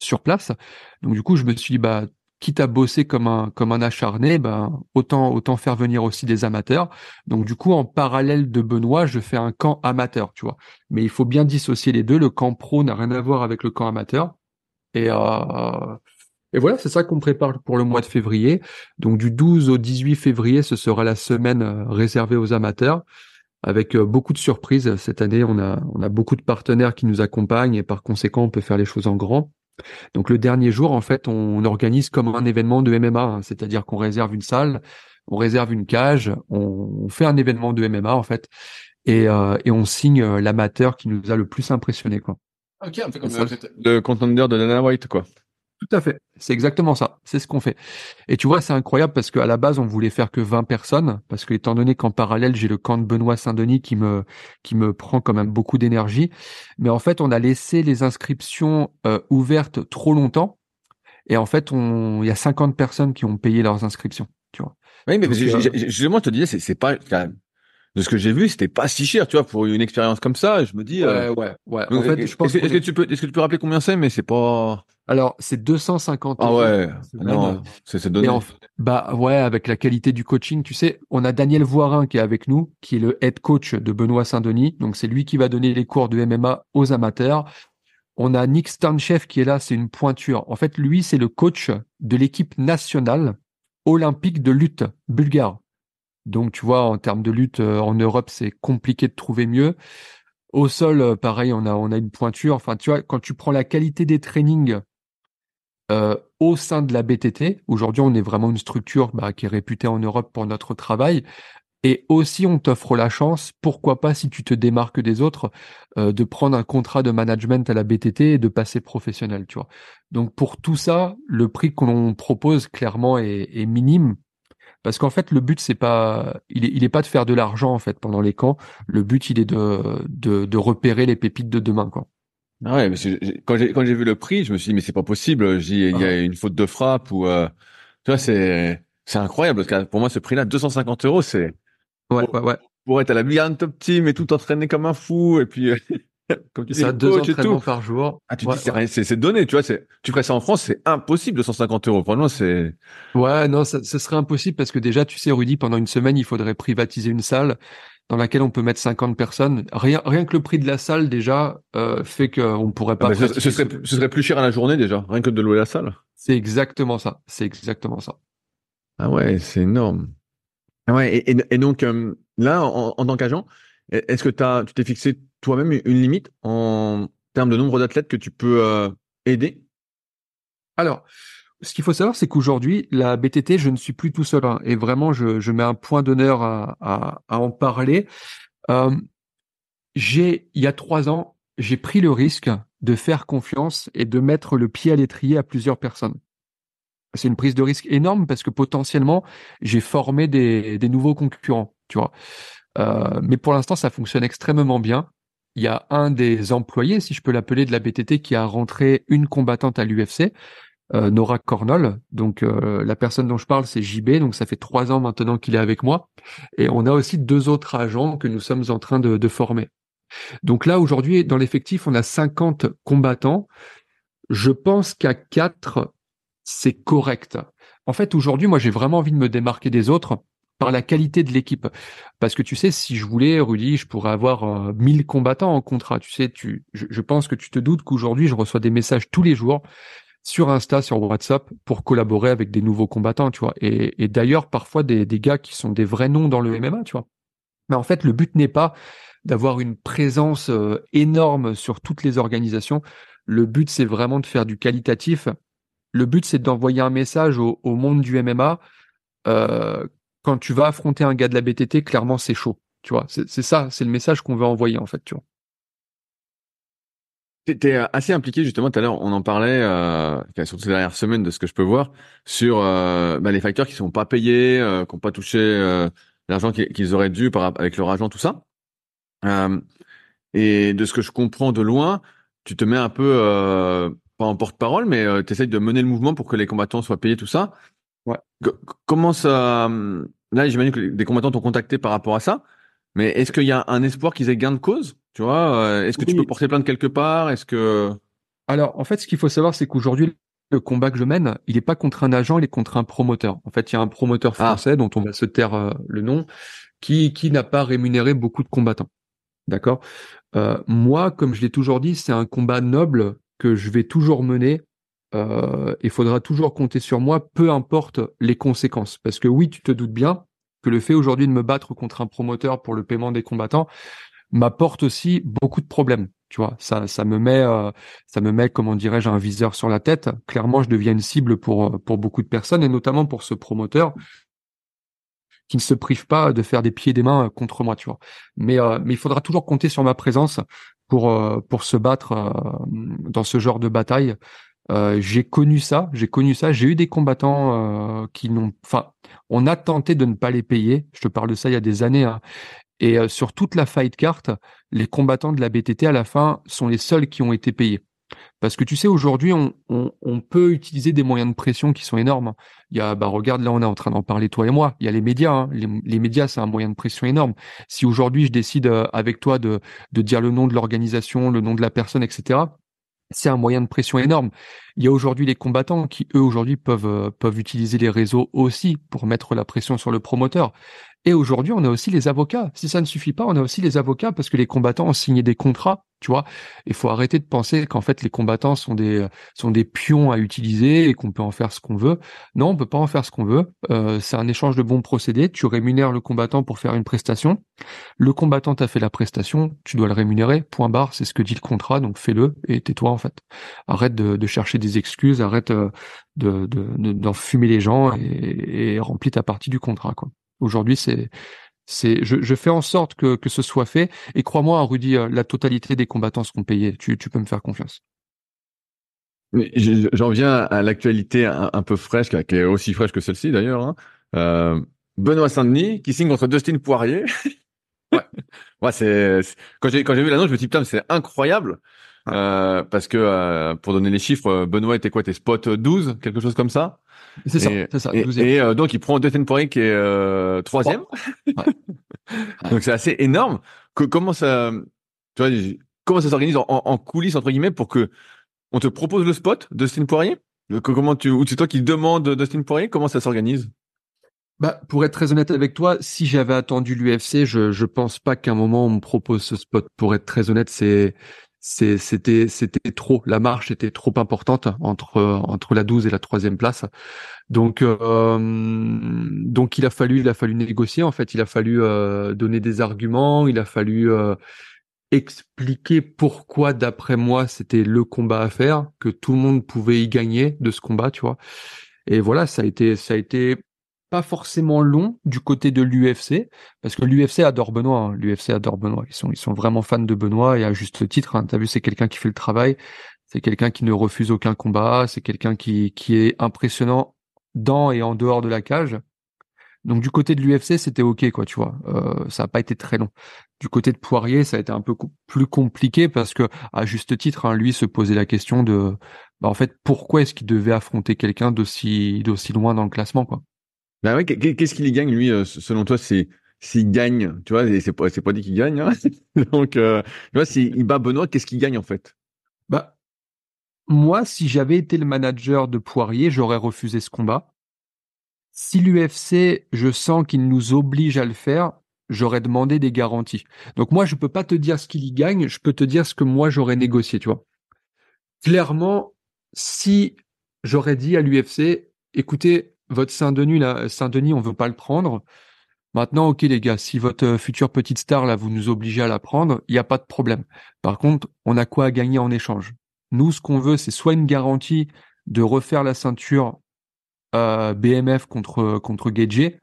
sur place. Donc du coup, je me suis dit bah quitte à bosser comme un comme un acharné, ben autant autant faire venir aussi des amateurs. Donc du coup, en parallèle de Benoît, je fais un camp amateur, tu vois. Mais il faut bien dissocier les deux. Le camp pro n'a rien à voir avec le camp amateur. Et euh, et voilà, c'est ça qu'on prépare pour le mois de février. Donc du 12 au 18 février, ce sera la semaine euh, réservée aux amateurs avec euh, beaucoup de surprises. Cette année, on a, on a beaucoup de partenaires qui nous accompagnent et par conséquent, on peut faire les choses en grand. Donc le dernier jour, en fait, on organise comme un événement de MMA, hein. c'est-à-dire qu'on réserve une salle, on réserve une cage, on, fait un événement de MMA en fait, et, euh, et on signe l'amateur qui nous a le plus impressionné. Quoi. Ok, un peu comme le contender de Dana White, quoi. Tout à fait. C'est exactement ça. C'est ce qu'on fait. Et tu vois, c'est incroyable parce qu'à la base, on voulait faire que 20 personnes parce que étant donné qu'en parallèle, j'ai le camp de Benoît Saint-Denis qui me, qui me prend quand même beaucoup d'énergie. Mais en fait, on a laissé les inscriptions euh, ouvertes trop longtemps. Et en fait, on, il y a 50 personnes qui ont payé leurs inscriptions. Tu vois. Oui, mais euh, justement, je te disais, c'est, c'est pas, de ce que j'ai vu, c'était pas si cher, tu vois, pour une expérience comme ça. Je me dis. Euh, ouais, ouais, ouais. En fait, je pense. Est-ce que, tu peux, est-ce que tu peux rappeler combien c'est, mais c'est pas. Alors, c'est 250 euros. Ah ouais. Non, c'est, c'est donné. bah ouais, avec la qualité du coaching, tu sais, on a Daniel Voirin qui est avec nous, qui est le head coach de Benoît Saint-Denis. Donc, c'est lui qui va donner les cours de MMA aux amateurs. On a Nick Stanchev qui est là, c'est une pointure. En fait, lui, c'est le coach de l'équipe nationale olympique de lutte bulgare. Donc, tu vois, en termes de lutte euh, en Europe, c'est compliqué de trouver mieux. Au sol, euh, pareil, on a, une pointure. Enfin, tu vois, quand tu prends la qualité des trainings euh, au sein de la BTT, aujourd'hui, on est vraiment une structure bah, qui est réputée en Europe pour notre travail. Et aussi, on t'offre la chance, pourquoi pas, si tu te démarques des autres, de prendre un contrat de management à la BTT et de passer professionnel, tu vois. Donc, pour tout ça, le prix qu'on propose, clairement, est minime parce qu'en fait le but c'est pas il est, il est pas de faire de l'argent en fait pendant les camps. Le but il est de de, de repérer les pépites de demain quoi. Ah ouais mais quand j'ai quand j'ai vu le prix je me suis dit mais c'est pas possible. Il y a une faute de frappe ou euh, tu vois c'est c'est incroyable. Parce que pour moi ce prix là 250 euros c'est ouais ouais ouais. pour être à la Big Top Team et tout entraîner comme un fou. Et puis <laughs> Comme tu ça, deux entraînements par jour. Ah, tu dis, c'est, c'est donné, tu vois, c'est, tu ferais ça en France, c'est impossible de 150 euros. Pour c'est. Ouais, non, ça, ce serait impossible parce que déjà, tu sais, Rudy, pendant une semaine, il faudrait privatiser une salle dans laquelle on peut mettre 50 personnes. Rien, rien que le prix de la salle, déjà, euh, fait qu'on pourrait pas. Ah, ce, ce, serait, ce serait plus cher à la journée, déjà, rien que de louer la salle. C'est exactement ça. C'est exactement ça. Ah ouais, c'est énorme. Ah ouais, et, et, donc, euh, là, en, en tant qu'agent, est-ce que as, tu t'es fixé toi-même une limite en termes de nombre d'athlètes que tu peux euh, aider? Alors, ce qu'il faut savoir, c'est qu'aujourd'hui, la BTT, je ne suis plus tout seul. Hein, et vraiment, je, je, mets un point d'honneur à, à, à, en parler. Euh, j'ai, il y a trois ans, j'ai pris le risque de faire confiance et de mettre le pied à l'étrier à plusieurs personnes. C'est une prise de risque énorme parce que potentiellement, j'ai formé des, des nouveaux concurrents, tu vois. Euh, mais pour l'instant, ça fonctionne extrêmement bien il y a un des employés, si je peux l'appeler, de la BTT qui a rentré une combattante à l'UFC, euh, Nora Cornol. Donc euh, la personne dont je parle, c'est JB. Donc ça fait trois ans maintenant qu'il est avec moi. Et on a aussi deux autres agents que nous sommes en train de, de former. Donc là, aujourd'hui, dans l'effectif, on a 50 combattants. Je pense qu'à 4, c'est correct. En fait, aujourd'hui, moi, j'ai vraiment envie de me démarquer des autres par la qualité de l'équipe. Parce que tu sais, si je voulais, Rudy, je pourrais avoir 1000 euh, combattants en contrat. Tu sais, tu, je, pense que tu te doutes qu'aujourd'hui, je reçois des messages tous les jours sur Insta, sur WhatsApp, pour collaborer avec des nouveaux combattants, tu vois. Et, d'ailleurs, parfois, des, des gars qui sont des vrais noms dans le MMA, tu vois. Mais en fait, le but n'est pas d'avoir une présence euh, énorme sur toutes les organisations. Le but, c'est vraiment de faire du qualitatif. Le but, c'est d'envoyer un message au, monde du MMA. Euh, quand tu vas affronter un gars de la BTT, clairement, c'est chaud. Tu vois, c'est ça, c'est le message qu'on veut envoyer en fait. Tu. T'es assez impliqué justement tout à l'heure, on en parlait euh, surtout ces dernières semaines de ce que je peux voir sur euh, bah, les facteurs qui sont pas payés, euh, qui n'ont pas touché euh, l'argent qu'ils auraient dû avec leur argent, tout ça. Euh, et de ce que je comprends de loin, tu te mets un peu pas en porte-parole, mais tu essayes de mener le mouvement pour que les combattants soient payés, tout ça. Ouais. comment ça Là, j'imagine que des combattants t'ont contacté par rapport à ça. Mais est-ce qu'il y a un espoir qu'ils aient gain de cause Tu vois euh, Est-ce que tu peux porter plainte quelque part Est-ce que Alors, en fait, ce qu'il faut savoir, c'est qu'aujourd'hui, le combat que je mène, il n'est pas contre un agent, il est contre un promoteur. En fait, il y a un promoteur ah. français dont on va se taire euh, le nom, qui qui n'a pas rémunéré beaucoup de combattants. D'accord? Euh, moi, comme je l'ai toujours dit, c'est un combat noble que je vais toujours mener. Il faudra toujours compter sur moi, peu importe les conséquences. Parce que oui, tu te doutes bien, que le fait aujourd'hui de me battre contre un promoteur pour le paiement des combattants m'apporte aussi beaucoup de problèmes. Tu vois, ça, ça me met, euh, ça me met, comment dirais-je, un viseur sur la tête. Clairement, je deviens une cible pour pour beaucoup de personnes et notamment pour ce promoteur qui ne se prive pas de faire des pieds et des mains contre moi, tu vois. Mais euh, mais il faudra toujours compter sur ma présence pour euh, pour se battre dans ce genre de bataille euh, j'ai connu ça, j'ai connu ça. J'ai eu des combattants euh, qui n'ont, enfin, on a tenté de ne pas les payer. Je te parle de ça il y a des années. Hein. Et euh, sur toute la fight carte, les combattants de la BTT à la fin sont les seuls qui ont été payés. Parce que tu sais, aujourd'hui, on, peut utiliser des moyens de pression qui sont énormes. Il y a, bah regarde, là, on est en train d'en parler toi et moi. Il y a les médias. Hein. Les, médias, c'est un moyen de pression énorme. Si aujourd'hui je décide avec toi de dire le nom de l'organisation, le nom de la personne, etc c'est un moyen de pression énorme. Il y a aujourd'hui les combattants qui, eux, aujourd'hui, peuvent, euh, peuvent utiliser les réseaux aussi pour mettre la pression sur le promoteur. Et aujourd'hui, on a aussi les avocats. Si ça ne suffit pas, on a aussi les avocats parce que les combattants ont signé des contrats, tu vois. Il faut arrêter de penser qu'en fait les combattants sont des sont des pions à utiliser et qu'on peut en faire ce qu'on veut. Non, on peut pas en faire ce qu'on veut. Euh, c'est un échange de bons procédés. Tu rémunères le combattant pour faire une prestation. Le combattant t'a fait la prestation, tu dois le rémunérer. Point barre, c'est ce que dit le contrat. Donc fais-le et tais-toi en fait. Arrête de, de, chercher des excuses. Arrête euh, de d'en fumer les gens et, et remplis ta partie du contrat quoi. Aujourd'hui, c'est c'est je, je, fais en sorte que, que ce soit fait. Et crois-moi Rudy euh, la totalité des combattants seront payés. Tu, tu peux me faire confiance. J'en viens à l'actualité un, peu fraîche qui est aussi fraîche que celle-ci d'ailleurs hein. euh, Benoît Saint-Denis qui signe contre Dustin Poirier. <laughs> Ouais, ouais c'est quand j'ai quand j'ai vu l'annonce je me suis dit putain c'est incroyable. Euh, parce que euh, pour donner les chiffres Benoît était quoi? Tes spot 12 quelque chose comme ça? C'est ça, c'est ça. Et, euh, donc il prend Dustin Poirier qui est euh, troisième. <laughs> donc c'est assez énorme. Que, comment ça, tu vois, comment ça s'organise en, coulisses entre guillemets pour que on te propose le spot Dustin Poirier? Comment tu ou c'est toi qui demandes Dustin Poirier? Comment ça s'organise? Bah, pour être très honnête avec toi, si j'avais attendu l'UFC, je je pense pas qu'à un moment on me propose ce spot. Pour être très honnête, c'est c'était c'était trop la marche était trop importante entre entre la 12 et la troisième place. Donc euh, donc il a fallu il a fallu négocier en fait. Il a fallu euh, donner des arguments. Il a fallu euh, expliquer pourquoi d'après moi c'était le combat à faire que tout le monde pouvait y gagner de ce combat tu vois. Et voilà ça a été ça a été pas forcément long du côté de l'UFC parce que l'UFC adore Benoît. Hein. L'UFC adore Benoît. Ils sont ils sont vraiment fans de Benoît et à juste titre. Hein. T'as vu, c'est quelqu'un qui fait le travail. C'est quelqu'un qui ne refuse aucun combat. C'est quelqu'un qui qui est impressionnant dans et en dehors de la cage. Donc du côté de l'UFC, c'était ok quoi, tu vois. Euh, ça n'a pas été très long. Du côté de Poirier, ça a été un peu plus compliqué parce que à juste titre, hein, lui se posait la question de, bah, en fait, pourquoi est-ce qu'il devait affronter quelqu'un d'aussi d'aussi loin dans le classement quoi. Ben ouais, qu'est-ce qu'il y gagne lui euh, selon toi c'est s'il gagne, tu vois, c'est pas pas dit qu'il gagne. Hein <laughs> Donc euh, tu vois s'il bat Benoît, qu'est-ce qu'il gagne en fait? Bah moi, si j'avais été le manager de Poirier, j'aurais refusé ce combat. Si l'UFC, je sens qu'il nous oblige à le faire, j'aurais demandé des garanties. Donc moi, je peux pas te dire ce qu'il y gagne, je peux te dire ce que moi j'aurais négocié, tu vois. Clairement, si j'aurais dit à l'UFC, écoutez, votre Saint-Denis, là, Saint-Denis, on veut pas le prendre. Maintenant, ok les gars, si votre future petite star là, vous nous obligez à la prendre, il n'y a pas de problème. Par contre, on a quoi à gagner en échange? Nous, ce qu'on veut, c'est soit une garantie de refaire la ceinture euh, BMF contre contre Gage,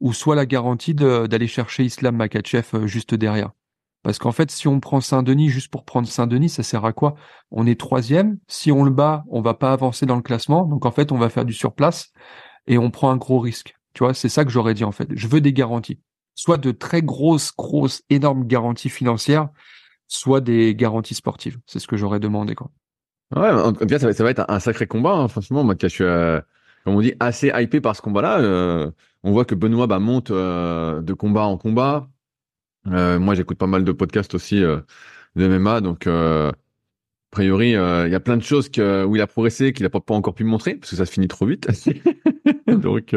ou soit la garantie d'aller chercher Islam Makachev euh, juste derrière. Parce qu'en fait, si on prend Saint-Denis juste pour prendre Saint-Denis, ça sert à quoi? On est troisième. Si on le bat, on va pas avancer dans le classement. Donc en fait, on va faire du surplace et on prend un gros risque. Tu vois, c'est ça que j'aurais dit en fait. Je veux des garanties, soit de très grosses, grosses, énormes garanties financières, soit des garanties sportives. C'est ce que j'aurais demandé quoi. Ouais, en tout cas, ça va, être un sacré combat. Hein. Franchement, moi, je suis, euh, comme on dit, assez hypé par ce combat-là. Euh, on voit que Benoît bah, monte euh, de combat en combat. Moi, j'écoute pas mal de podcasts aussi de MMA, donc a priori, il y a plein de choses que, où il a progressé qu'il n'a pas, encore pu montrer parce que ça se finit trop vite. <laughs> <laughs> donc,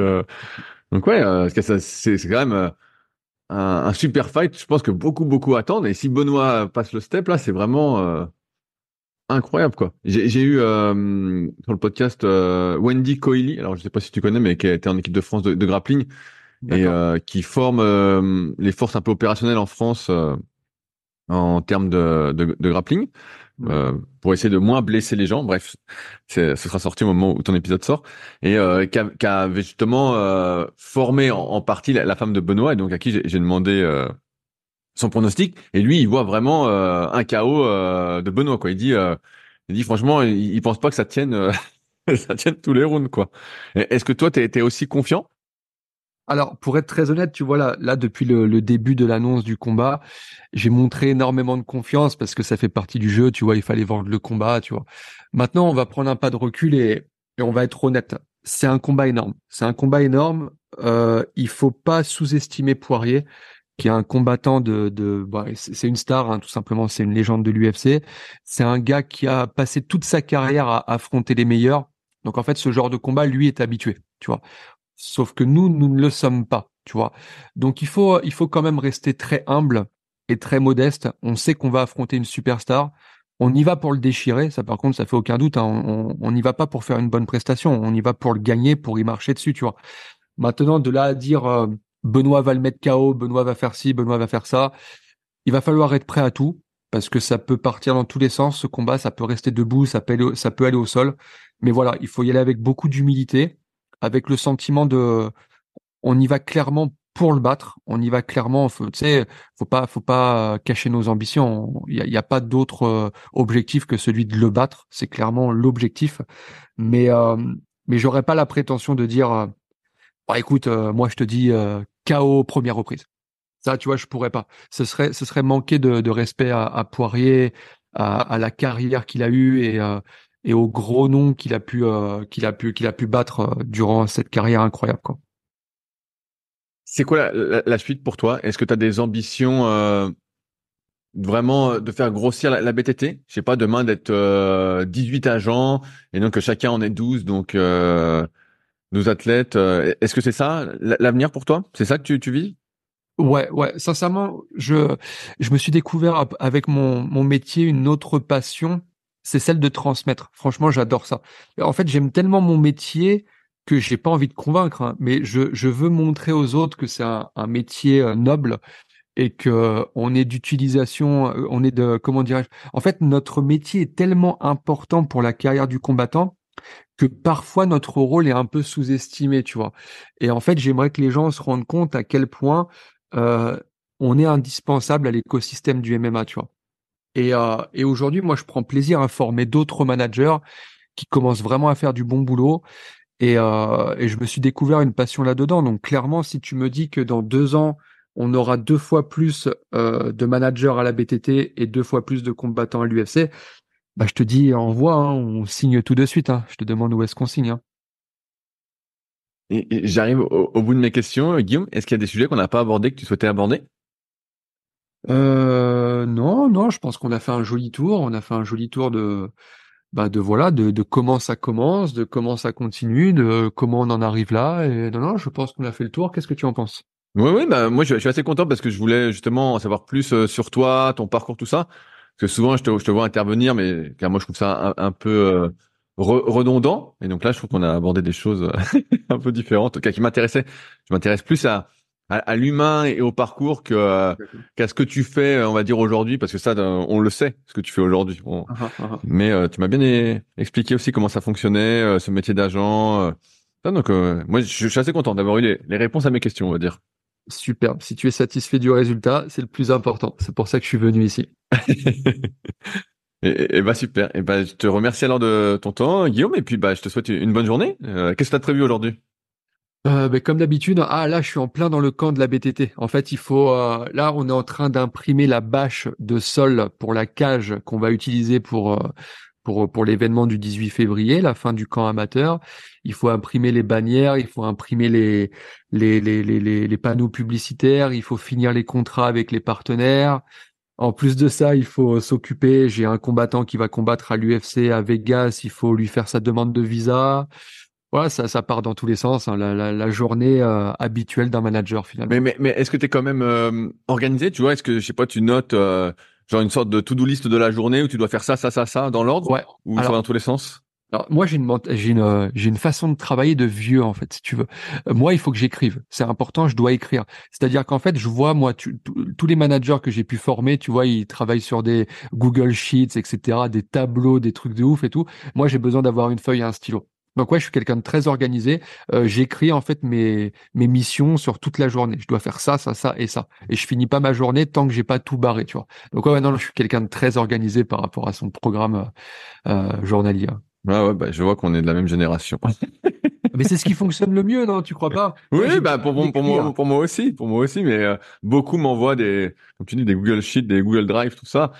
donc ouais, c'est, c'est quand même un, un, super fight. Je pense que beaucoup, beaucoup attendent. Et si Benoît passe le step là, c'est vraiment incroyable quoi. J'ai eu sur le podcast Wendy Coily, alors je sais pas si tu connais, mais qui était en équipe de France de, de grappling et euh, qui forme euh, les forces un peu opérationnelles en France euh, en termes de, de, de grappling pour essayer de moins blesser les gens. Bref, ce sera sorti au moment où ton épisode sort et qui, a, qui, avait justement formé en, partie la, femme de Benoît et donc à qui j'ai demandé son pronostic et lui il voit vraiment un chaos de Benoît quoi. Il dit il dit franchement il, il pense pas que ça tienne <laughs> ça tienne tous les rounds quoi. Est-ce que toi t'es es aussi confiant alors, pour être très honnête, tu vois là, là depuis le, début de l'annonce du combat, j'ai montré énormément de confiance parce que ça fait partie du jeu. Tu vois, il fallait vendre le combat. Tu vois. Maintenant, on va prendre un pas de recul et, on va être honnête. C'est un combat énorme. C'est un combat énorme. Euh, il faut pas sous-estimer Poirier, qui est un combattant de, de bah, c'est une star, hein, tout simplement. C'est une légende de l'UFC. C'est un gars qui a passé toute sa carrière à affronter les meilleurs. Donc en fait, ce genre de combat, lui est habitué. Tu vois, Sauf que nous, nous ne le sommes pas, tu vois. Donc il faut, il faut quand même rester très humble et très modeste. On sait qu'on va affronter une superstar. On y va pour le déchirer. Ça, par contre, ça fait aucun doute. Hein. On n'y va pas pour faire une bonne prestation. On y va pour le gagner, pour y marcher dessus, tu vois. Maintenant, de là à dire euh, Benoît va le mettre KO, Benoît va faire ci, Benoît va faire ça, il va falloir être prêt à tout parce que ça peut partir dans tous les sens. Ce combat, ça peut rester debout, ça peut ça peut aller au sol. Mais voilà, il faut y aller avec beaucoup d'humilité avec le sentiment de, on y va clairement pour le battre. On y va clairement. Tu sais, faut pas, faut pas cacher nos ambitions. Il n'y a, a, pas d'autre euh, objectif que celui de le battre. C'est clairement l'objectif. Mais, euh, mais j'aurais pas la prétention de dire, euh, bah, écoute, euh, moi je te dis KO première reprise. Ça, tu vois, je pourrais pas. Ce serait, ce serait manquer de, de respect à, à Poirier, à, à, la carrière qu'il a eue et, et au gros nom qu'il a pu euh, qu'il a pu qu'il a pu battre euh, durant cette carrière incroyable quoi. C'est quoi la, suite pour toi? Est-ce que tu as des ambitions euh, vraiment de faire grossir la, BTT Je sais pas demain d'être 18 agents et donc que chacun en ait 12 donc 12 athlètes. Est-ce que c'est ça l'avenir pour toi? C'est ça que tu, tu vis? Ouais, ouais. Sincèrement, je je me suis découvert avec mon mon métier une autre passion c'est celle de transmettre. Franchement, j'adore ça. En fait, j'aime tellement mon métier que j'ai pas envie de convaincre, hein, mais je, veux montrer aux autres que c'est un, métier euh, noble et que on est d'utilisation, euh, on est de comment dirais-je. En fait, notre métier est tellement important pour la carrière du combattant que parfois notre rôle est un peu sous-estimé, tu vois. Et en fait, j'aimerais que les gens se rendent compte à quel point euh, on est indispensable à l'écosystème du MMA, tu vois. Et, euh, et aujourd'hui, moi, je prends plaisir à former d'autres managers qui commencent vraiment à faire du bon boulot. Et, euh, et je me suis découvert une passion là-dedans. Donc clairement, si tu me dis que dans deux ans, on aura deux fois plus euh, de managers à la BTT et deux fois plus de combattants à l'UFC, bah, je te dis envoie, hein, on signe tout de suite. Hein. Je te demande où est-ce qu'on signe. Hein. J'arrive au, bout de mes questions. Guillaume, est-ce qu'il y a des sujets qu'on n'a pas abordés que tu souhaitais aborder? Euh, non, non, je pense qu'on a fait un joli tour. On a fait un joli tour de, bah, de voilà, de, de comment ça commence, de comment ça continue, de comment on en arrive là. Et non, non, je pense qu'on a fait le tour. Qu'est-ce que tu en penses? Oui, oui, bah moi je, suis assez content parce que je voulais justement en savoir plus euh, sur toi, ton parcours, tout ça. Parce que souvent je te, je te vois intervenir, mais car moi je trouve ça un, peu euh, redondant. Et donc là, je trouve qu'on a abordé des choses <laughs> un peu différentes, en tout cas qui m'intéressaient. Je m'intéresse plus à à, l'humain et au parcours que qu'à ce que tu fais, on va dire aujourd'hui, parce que ça, on le sait, ce que tu fais aujourd'hui. Ah, ah, ah. Mais tu m'as bien expliqué aussi comment ça fonctionnait, ce métier d'agent. donc, moi, je, suis assez content d'avoir eu les, les réponses à mes questions, on va dire. Super. Si tu es satisfait du résultat, c'est le plus important. C'est pour ça que je suis venu ici. <laughs> et, bah super. Et bah je te remercie alors de ton temps, Guillaume. Et puis bah je te souhaite une bonne journée. Euh, qu'est-ce que tu as prévu aujourd'hui? Euh, bah, comme d'habitude, ah là je suis en plein dans le camp de la BTT. En fait, il faut euh, là on est en train d'imprimer la bâche de sol pour la cage qu'on va utiliser pour pour, pour l'événement du 18 février, la fin du camp amateur. Il faut imprimer les bannières, il faut imprimer les, les, les, les, les panneaux publicitaires, il faut finir les contrats avec les partenaires. En plus de ça, il faut s'occuper. J'ai un combattant qui va combattre à l'UFC à Vegas. Il faut lui faire sa demande de visa. Voilà, ça, ça part dans tous les sens. Hein, la, la, la, journée euh, habituelle d'un manager finalement. Mais, mais, mais est-ce que tu es quand même euh, organisé Tu vois, est-ce que je sais pas, tu notes euh, genre une sorte de to-do list de la journée où tu dois faire ça, ça, ça, ça dans l'ordre? Ouais. Ou ça va dans tous les sens? Alors, moi, j'ai une, j'ai une, j'ai une façon de travailler de vieux, en fait, si tu veux. Euh, moi, il faut que j'écrive. C'est important, je dois écrire. C'est-à-dire qu'en fait, je vois, moi, tous les managers que j'ai pu former, tu vois, ils travaillent sur des Google Sheets, etc., des tableaux, des trucs de ouf et tout. Moi, j'ai besoin d'avoir une feuille et un stylo. Donc ouais, je suis quelqu'un de très organisé. Euh, J'écris en fait mes mes missions sur toute la journée. Je dois faire ça, ça, ça et ça. Et je finis pas ma journée tant que j'ai pas tout barré, tu vois. Donc ouais, non, je suis quelqu'un de très organisé par rapport à son programme euh, journalier. Ouais, ouais, bah, je vois qu'on est de la même génération. <laughs> mais c'est ce qui fonctionne le mieux, non Tu crois pas? Oui, bah pour, pour, moi, pour moi aussi, pour moi aussi. Mais euh, beaucoup m'envoient des, comme tu dis, des Google Sheets, des Google Drive, tout ça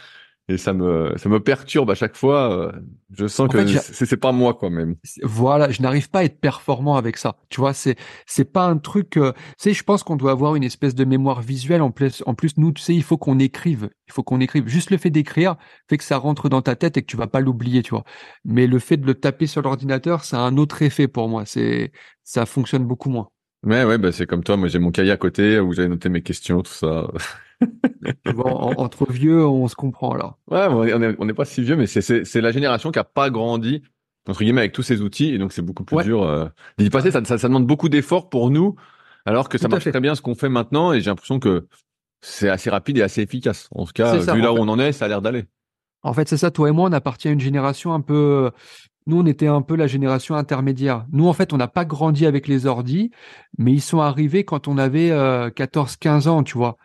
et ça me ça me perturbe à chaque fois. Euh, je sens que c'est c'est pas moi quoi même. Voilà, je n'arrive pas à être performant avec ça. Tu vois, c'est c'est pas un truc. Euh, tu sais, je pense qu'on doit avoir une espèce de mémoire visuelle en plus. En plus, nous, tu sais, il faut qu'on écrive. Il faut qu'on écrive. Juste le fait d'écrire fait que ça rentre dans ta tête et que tu vas pas l'oublier, tu vois. Mais le fait de le taper sur l'ordinateur, ça a un autre effet pour moi. C'est ça fonctionne beaucoup moins. Ouais, ouais, bah c'est comme toi. Moi, j'ai mon cahier à côté où j'avais noté mes questions, tout ça. <laughs> <laughs> entre vieux, on se comprend là. Ouais, on n'est pas si vieux, mais c'est la génération qui a pas grandi entre guillemets avec tous ces outils, et donc c'est beaucoup plus dur. Euh, d'y passer, ça, ça, demande beaucoup d'efforts pour nous, alors que ça marche très bien ce qu'on fait maintenant, et j'ai l'impression que c'est assez rapide et assez efficace. En tout cas, vu là où on en est, ça a l'air d'aller. En fait, c'est ça. Toi et moi, on appartient à une génération un peu. Nous, on était un peu la génération intermédiaire. Nous, en fait, on n'a pas grandi avec les ordis, mais ils sont arrivés quand on avait 14-15 euh, ans, tu vois.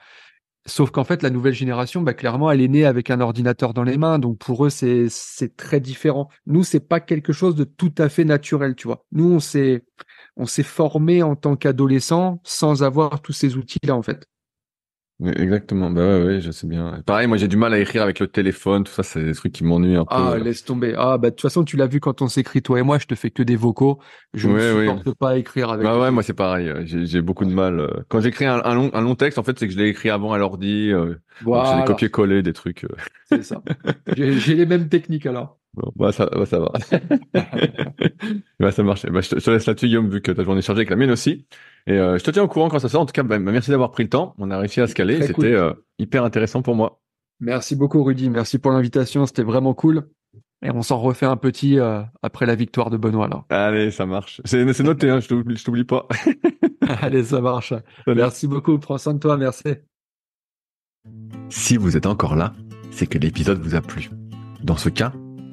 Sauf qu'en fait, la nouvelle génération, bah, clairement, elle est née avec un ordinateur dans les mains. Donc, pour eux, c'est, c'est très différent. Nous, c'est pas quelque chose de tout à fait naturel, tu vois. Nous, on s'est, on s'est formé en tant qu'adolescent sans avoir tous ces outils-là, en fait. Exactement, bah ouais, ouais, je sais bien. Pareil, moi j'ai du mal à écrire avec le téléphone, tout ça, c'est des trucs qui m'ennuient un peu. Ah, laisse tomber. Ah, bah de toute façon, tu l'as vu quand on s'écrit toi et moi, je te fais que des vocaux. Je ne supporte pas écrire avec. Bah ouais, moi c'est pareil. J'ai beaucoup de mal. Euh. Quand j'écris un, un, long, un long texte, en fait, c'est que je l'ai écrit avant à l'ordi. Euh, voilà. J'ai des copier-coller, des trucs. Euh. C'est ça. J'ai les mêmes techniques alors. Bon, bah ça, bah, ça va. <laughs> bah, ça marche. Bah, je, te, laisse là-dessus, Guillaume, vu que ta journée chargée avec la mienne aussi. Et euh, je te tiens au courant quand ça sort. En tout cas, bah, merci d'avoir pris le temps. On a réussi à se caler. C'était euh, hyper intéressant pour moi. Merci beaucoup, Rudy. Merci pour l'invitation. C'était vraiment cool. Et on s'en refait un petit euh, après la victoire de Benoît. Alors. Allez, ça marche. C'est noté, hein, je t'oublie pas. <laughs> Allez, ça marche. Merci beaucoup. Prends soin de toi. Merci. Si vous êtes encore là, c'est que l'épisode vous a plu. Dans ce cas,